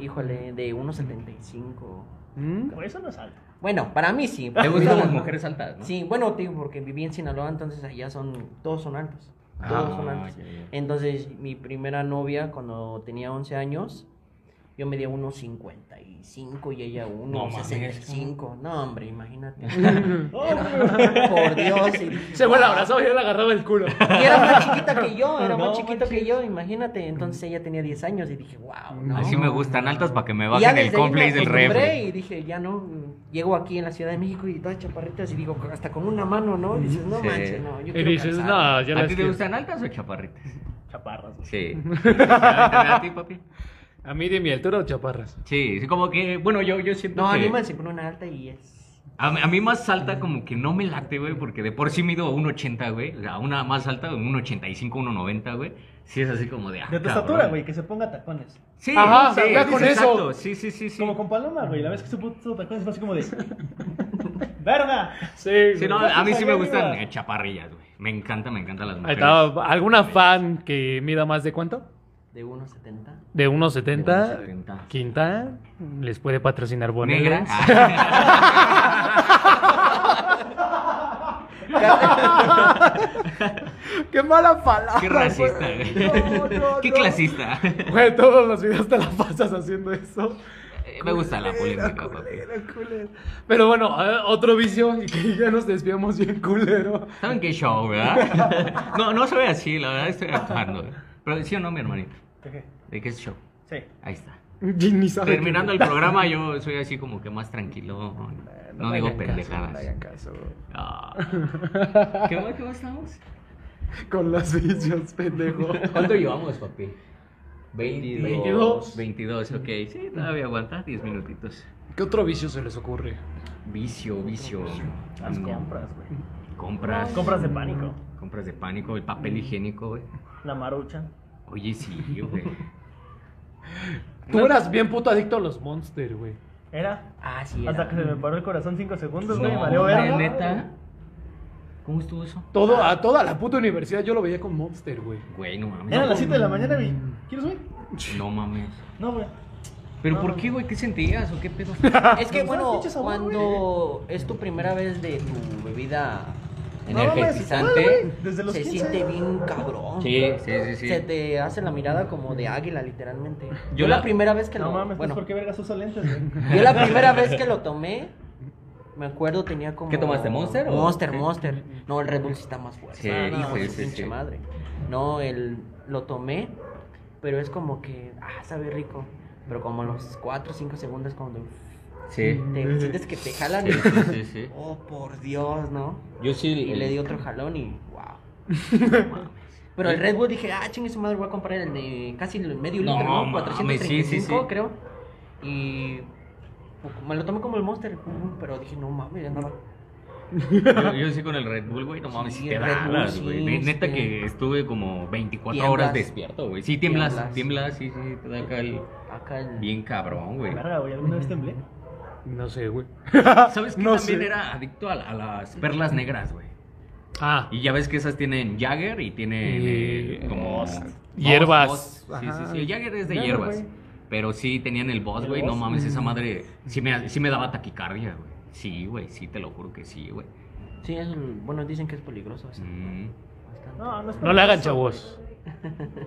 híjole, de 1.75. ¿Mm? Por eso no es alto. Bueno, para mí sí. ¿Te gustan las mujeres altas, no? Sí, bueno, te digo, porque viví en Sinaloa, entonces allá son, todos son altos. Todos Ah, son altos. Entonces, mi primera novia, cuando tenía 11 años, yo medía 1.55 y ella 1.65. No, hombre, imagínate. Por Dios. Y, Se fue la "Wow". abrazaba y yo le agarraba el culo. Y era más chiquita que yo, era No más chiquito que yo, imagínate. Entonces ella tenía 10 años y dije, wow, ¿no? Así me gustan altas para que me ya bajen el complex del refri. Y dije, ya no, llego aquí en la Ciudad de México y todas chaparritas y digo, hasta con una mano, ¿no? Y dices, no Sí. manches, no, yo Y quiero dices, casarme". no, yo ¿A ti te gustan altas o chaparritas? Chaparras. Sí. ¿A ti, papi? ¿A mí de mi altura o chaparras? Sí, sí, como que, bueno, yo, yo siento No, que... anímense con una alta y es... A, a mí más alta como que no me late, güey, porque de por sí mido 1.80, güey. O sea, una más alta, un 1.85, 1.90, güey. Sí es así como de... ah, De tu estatura, güey, que se ponga tacones. Sí, Ajá, sí, sí, con exacto. eso. Sí, sí, sí, sí. Como con Paloma, güey. La vez que se puso tacones fue así como de. ¡Verga! Sí. Sí, no, a mí sí me gustan arriba. chaparrillas, güey. Me encanta, me encantan las mujeres. ¿Alguna fan que mida más de cuánto? De 1.70. De 1.70. 1.70. Quinta. Les puede patrocinar Negra. Bonegas. ¡Qué mala palabra! Qué racista, güey. No, no, Qué no. clasista. Güey, todos los videos te la pasas haciendo eso. Eh, Me gusta la polémica, papi. Culera, culera. Pero bueno, eh, otro vicio y que ya nos desviamos bien culero. ¿Saben qué show, verdad? No, no soy así, la verdad estoy actuando. Pero sí o no, mi hermanito. ¿De qué? ¿De qué es show? Sí. Ahí está. Ni sabe Terminando el programa, yo soy así como que más tranquilo. No, le digo pendejadas. no hagan caso. Ah. ¿Qué más, qué más estamos? Con los vicios, pendejo. ¿Cuánto llevamos, papi? 22. 22, ok. Sí, todavía aguanta 10 minutitos. ¿Qué otro vicio se les ocurre? Vicio, vicio. Las compras, güey. Compras. Compras de pánico. Compras de pánico, el papel higiénico, güey. La marucha. Oye, sí, güey. Tú eras bien puto adicto a los Monster, güey. Era. Ah, sí. Hasta era. que se me paró el corazón 5 segundos, güey. No, valió güey, verga. neta. ¿Cómo estuvo eso? Todo, a toda la puta universidad yo lo veía con Monster, güey. Güey, no mames. Eran las 7 de la mañana, güey. ¿Quieres subir? No mames. No, güey. ¿Pero No, por no. qué, güey? ¿Qué sentías o qué pedo? Es que bueno, pinche sabor, cuando es tu primera vez de tu bebida No güey, Desde los se 15. siente bien cabrón. Sí, sí, sí, sí. Se te hace la mirada como de águila, literalmente. Yo, Yo la, la- primera vez que No lo mames, bueno, pues ¿por qué vergas usa lentes, güey? yo la primera vez que lo tomé, me acuerdo tenía como ¿Qué tomaste, Monster o Monster, qué? Monster. No, el Red Bull sí está más fuerte. Sí, Ah, no, hijo, su sí, pinche sí. madre. No, el lo tomé, pero es como que ah, sabe rico, pero como los 4 o 5 segundos cuando Sí. te sientes que te jalan Sí, y sí, sí, sí. oh, por Dios, ¿no? Yo sí. Y le di otro jalón y wow. Pero el Red Bull dije, ah, chingue su madre, voy a comprar el de casi el medio No, litro, ¿no? mames, 435, sí, sí, sí. creo. Y me lo tomé como el Monster, pero dije, no mames, ya andaba. Yo, yo sí con el Red Bull, güey, no mames, Sí, si te sí, güey. Neta sí. que estuve como 24 Tiemblas. horas despierto, güey. Sí, tiemblas, Tiemblas. tiemblas, sí, sí, te da acá el... Acá el... Bien cabrón, güey. Verga, güey. ¿Alguna vez temblé? No sé, güey. ¿Sabes que No también sé. era adicto a, a las perlas negras, güey? Ah, Y ya ves que esas tienen Jagger y tienen eh, como... Boss. Hierbas. Boss. Sí, sí, sí. El Jagger es de hierbas. Pero sí tenían el Boss, ¿El güey. No mames, esa madre sí me, sí me daba taquicardia, güey. Sí, güey, sí, te lo juro que sí, güey. Sí, es, bueno, dicen que es peligroso. eso. Mm. Bastante. No, no es no le hagan, chavos.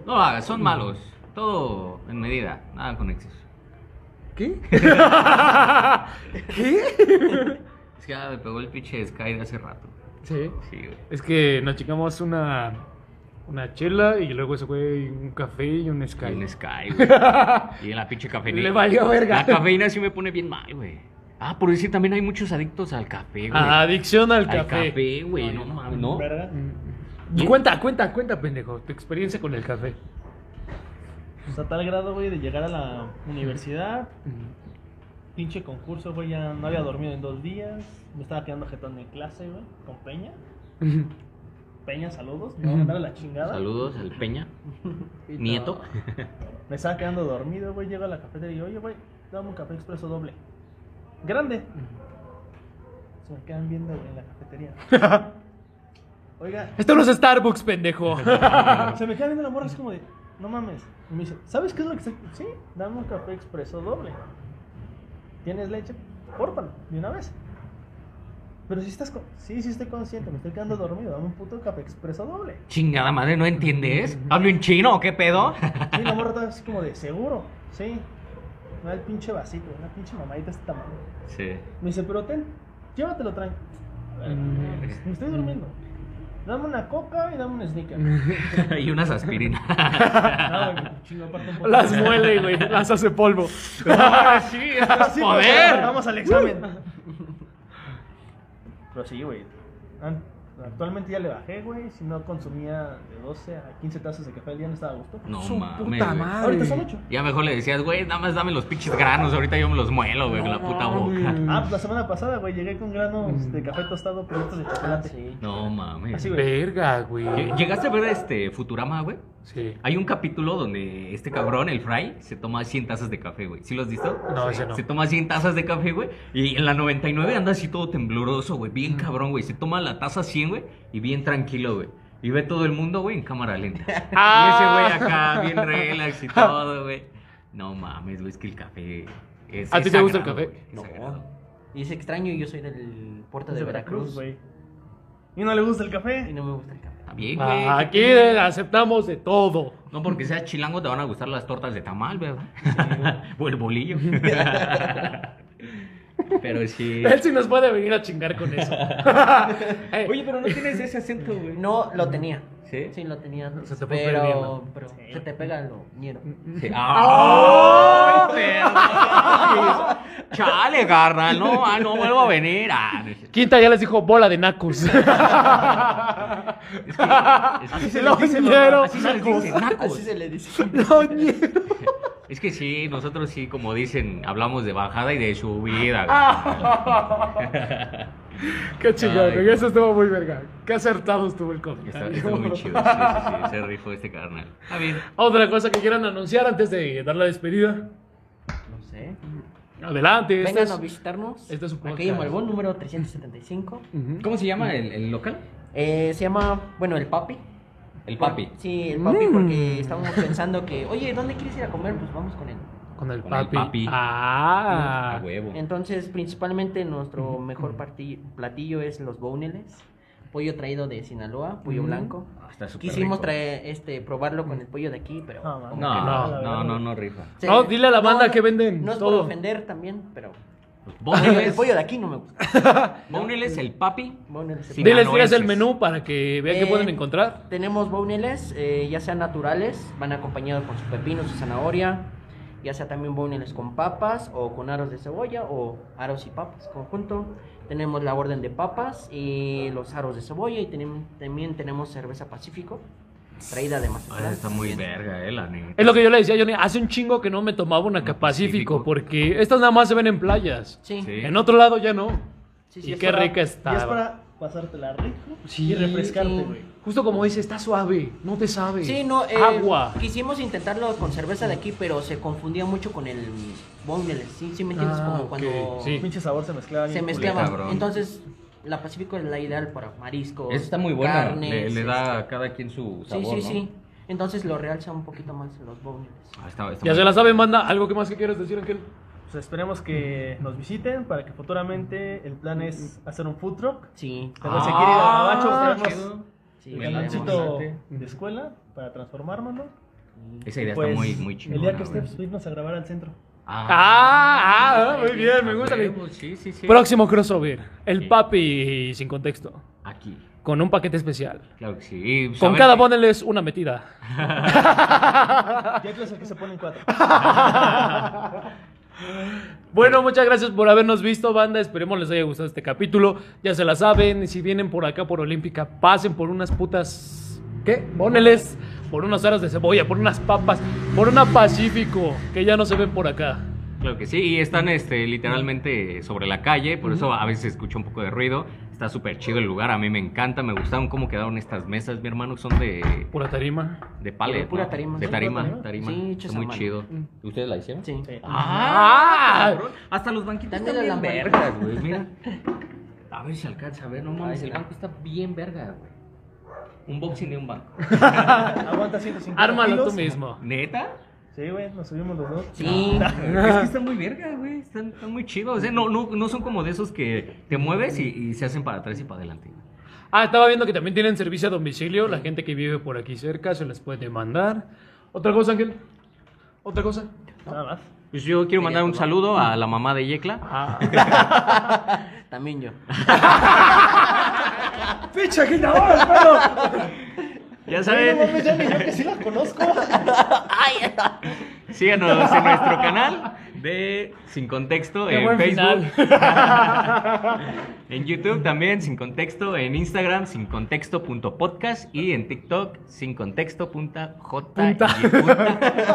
No lo hagas, son malos. Todo en medida, nada con exceso. ¿Qué? ¿Qué? Es que ya me pegó el pinche Sky de hace rato. Sí. Sí, güey. Es que nos chingamos una, una chela y luego ese güey un café y un Sky. Y un Sky, güey. Y la pinche cafeína. Le valió verga. La cafeína sí me pone bien mal, güey. Ah, por decir, también hay muchos adictos al café, güey. Ah, adicción al al café. café, güey, no mames, ¿no? ¿Verga? Mm. Cuenta, cuenta, cuenta, pendejo. Tu experiencia con el café. Pues a tal grado, güey, de llegar a la universidad. Pinche concurso, güey, ya no había dormido en dos días. Me estaba quedando jetón en clase, güey, con Peña. Peña, saludos. Me voy a mandar a la chingada. Saludos al Peña. Nieto. Me estaba quedando dormido, güey. Llego a la cafetería y digo, oye, güey, dame un café expreso doble. Grande. Se me quedan viendo, güey, en la cafetería. Oiga, Esto no es Starbucks, pendejo. se me queda viendo la morra así como de, no mames. Y me dice, ¿sabes qué es lo que está? Sí, dame un café expreso doble. ¿Tienes leche? Córtalo, de una vez. Pero si estás con... Sí, sí estoy consciente, me estoy quedando dormido. Dame un puto café expreso doble. Chingada madre, ¿no entiendes? ¿Hablo en chino o qué pedo? Sí, la morra estaba así como de, ¿seguro? Sí. Da el pinche vasito, una pinche mamadita de este tamaño. Sí. Me dice, pero ten, llévatelo tranquilo. Me estoy durmiendo. Dame una coca y dame un sneaker. no, y unas aspirinas. aparte un poco. Las muele, güey. Las hace polvo. sí, esto es Sí, poder. pues, Vamos al examen. Pero sí, güey. Actualmente ya le bajé, güey. Si no consumía de 12 a 15 tazas de café al día, no estaba a gusto. No Su mames. puta güey. madre. Ahorita son 8. Ya mejor le decías, güey, nada más dame los pinches granos, ahorita yo me los muelo, güey, con la puta boca. Ah, pues la semana pasada, güey, llegué con granos de café tostado, productos de chocolate. Sí. No mames. Así, güey. Verga, güey. Lle- ¿Llegaste a ver este Futurama, güey? Sí. Hay un capítulo donde este cabrón, el Fry, se toma 100 tazas de café, güey. ¿Sí lo has visto? No, ese no. Se toma 100 tazas de café, güey. Y en la 99 anda así todo tembloroso, güey. Bien cabrón, güey. Se toma la taza 100, güey. Y bien tranquilo, güey. Y ve todo el mundo, güey, en cámara lenta. Ah. Y ese güey acá, bien relax y todo, güey. No mames, güey, es que el café es ¿A ti te gusta el café? sagrado. No. Y es extraño, yo soy del puerto de De Veracruz. güey. Y no le gusta el Y café. no me gusta el café. Está bien, güey. Ah, Aquí aceptamos de todo. No porque seas chilango te van a gustar las tortas de tamal, ¿verdad? o el bolillo. Pero sí. Él sí nos puede venir a chingar con eso. Oye, pero no tienes ese acento, güey. No, lo tenía. ¿Sí? Sí, lo tenía. Se te pero, pero se te pega lo ñero. Sí. ¡Ay, perro! Chale, carnal. No, ah, no vuelvo a venir. Ah. Quinta ya les dijo bola de nacos. es que, es que así se Lo dice, ñero. Así se les dice, nacos. Así se le dice. No, ñero. Es que sí, nosotros sí, como dicen, hablamos de bajada y de subida. Qué chingón, güey. Eso estuvo muy verga. Qué acertado estuvo el güey. Está, está muy chido. Sí, sí, sí. Se rifó este carnal. Está bien. Otra cosa que quieran anunciar antes de dar la despedida. No sé. Adelante. este Vengan es- a visitarnos. este es su Aquí en. Malbón, número 375. Ujú. ¿Cómo se llama el, el local? Eh, se llama, bueno, el papi. El papi. Sí, el papi, Mm. porque estábamos pensando que, oye, ¿dónde quieres ir a comer? Pues vamos con él. Con el Con el papi. papi. Ah. A huevo. Entonces, principalmente nuestro mejor platillo es los boneles. Pollo traído de Sinaloa, pollo Ujú. blanco. Ah, está súper Quisimos rico. traer, este, probarlo con el pollo de aquí, pero... No, No, no, no. no, no, rifa. Se- No, dile a la banda que venden No es todo. por ofender también, pero... el Boneles, pollo de aquí no me gusta. Boneles, el papi. Boneles. Sí. Diles, el menú para que vean qué Eh, pueden encontrar. Tenemos boneles, eh, ya sean naturales, van acompañados con su pepino, su zanahoria, ya sea también boneles con papas o con aros de cebolla o aros y papas conjunto. Tenemos la orden de papas y los aros de cebolla y también tenemos cerveza Pacífico, traída de Mazatlán. Está muy verga, eh, la neta. Es lo que yo le decía a Johnny. Hace un chingo que no me tomaba una Una Pacífico porque estas nada más se ven en playas. Sí, Sí. En otro lado ya no. sí, sí, y es qué para- rica Y es está. para pasártela rico Sí, y refrescarte, sí. güey. Justo como dice, está suave, no te sabe. Sí, no, eh, Agua. Quisimos intentarlo con cerveza de aquí, pero se confundía mucho con el boneles. Sí, sí, me entiendes, Ah, como ok, cuando sí. Pinche sabor se mezclaba se mezclaba. cabrón. Entonces, la Pacífico es la ideal para mariscos. Está muy buena. carnes, le, le da este, a cada quien su Sí, sabor, sí, ¿no? sí. Entonces lo realza un poquito más los boneles. Ah, está- está Ya se la bien. saben, banda. ¿Algo que más que quieras decir, Ángel? Pues esperemos que nos visiten para que futuramente el plan es hacer un food truck. Sí. Pero se quiere ir a Gabacho, Ah, chido. sí, el de escuela para transformárnoslo. Esa idea Pues, está muy, muy chingona. El día que esté, güey. pues irnos a grabar al centro. Ah, ah, muy bien, me gusta. Sí, sí, sí. Próximo crossover. El Sí. papi sin contexto. Aquí. Con un paquete especial. Claro que sí. Pues, Con cada bundle es una metida. Ya es el que se ponen cuatro. Bueno, muchas gracias por habernos visto, banda. Esperemos les haya gustado este capítulo. Ya se la saben. y Si vienen por acá, por Olímpica, pasen por unas putas. ¿Qué? Bóneles. Por unas aras de cebolla, por unas papas, por una Pacífico, que ya no se ven por acá. Claro que sí, y están este, literalmente sobre la calle, por eso a veces se escucha un poco de ruido. Está súper chido el lugar, a mí me encanta, me gustaron cómo quedaron estas mesas, mi hermano, son de, Pura tarima. de pallet. Pura ¿no? tarima, De sí, tarima, pura tarima. tarima. Sí, muy chido. ¿Ustedes la hicieron? Sí. ¡Ah! cabrón. Hasta los banquitos están la bien vergas, güey, mira. A ver si alcanza a ver, no mames, el banco está bien verga, güey. Un boxing de un banco. Aguanta 150 Ármalo kilos. tú mismo. ¿Neta? Sí, güey, nos subimos los dos. Sí. Es que están muy verga, güey. Están, están muy chidos. O sea, no, no, no son como de esos que te mueves y, y se hacen para atrás y para adelante. Ah, estaba viendo que también tienen servicio a domicilio. La gente que vive por aquí cerca se les puede mandar. ¿Otra cosa, Ángel? ¿Otra cosa? Nada más. Pues yo quiero mandar un saludo a la mamá de Yecla. Ah. También yo. ¡Ficha, quitador, pero! Ya No saben, mames, ya ni yo que sí la conozco. Síganos en nuestro canal de Sin Contexto Qué en buen Facebook. En YouTube también, Sin Contexto. En Instagram, Sin Contexto.podcast. Y en TikTok, Sin Contexto.j. Punta. Puta.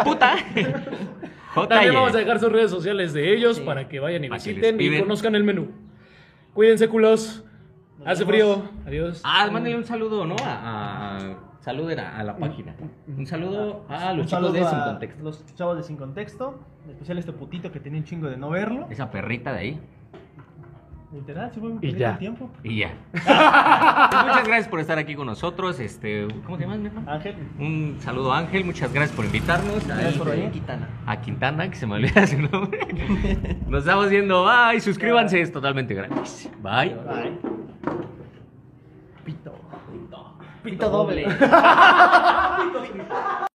Puta. También JY. vamos a dejar sus redes sociales de ellos Sí. para que vayan y que visiten y piden. conozcan el menú. Cuídense, culos. Hace vemos. frío. Adiós. Ah, mándale un saludo, ¿no? A, a- saluden a, a la página. Un saludo a los chicos saludo de Sin Contexto. Los chavos de Sin Contexto. En especial este putito que tenía un chingo de no verlo. Esa perrita de ahí. Literal, se fue un Y ya. de tiempo. Y ya. Pues muchas gracias por estar aquí con nosotros. Este, ¿Cómo te llamas, mi hermano? Ángel, Un saludo Ángel, muchas gracias por invitarnos. A, Gracias por venir. Quintana. a Quintana, que se me olvida su nombre. Nos estamos viendo. Bye, suscríbanse, es totalmente gratis. Bye. bye. Pito. Pito doble.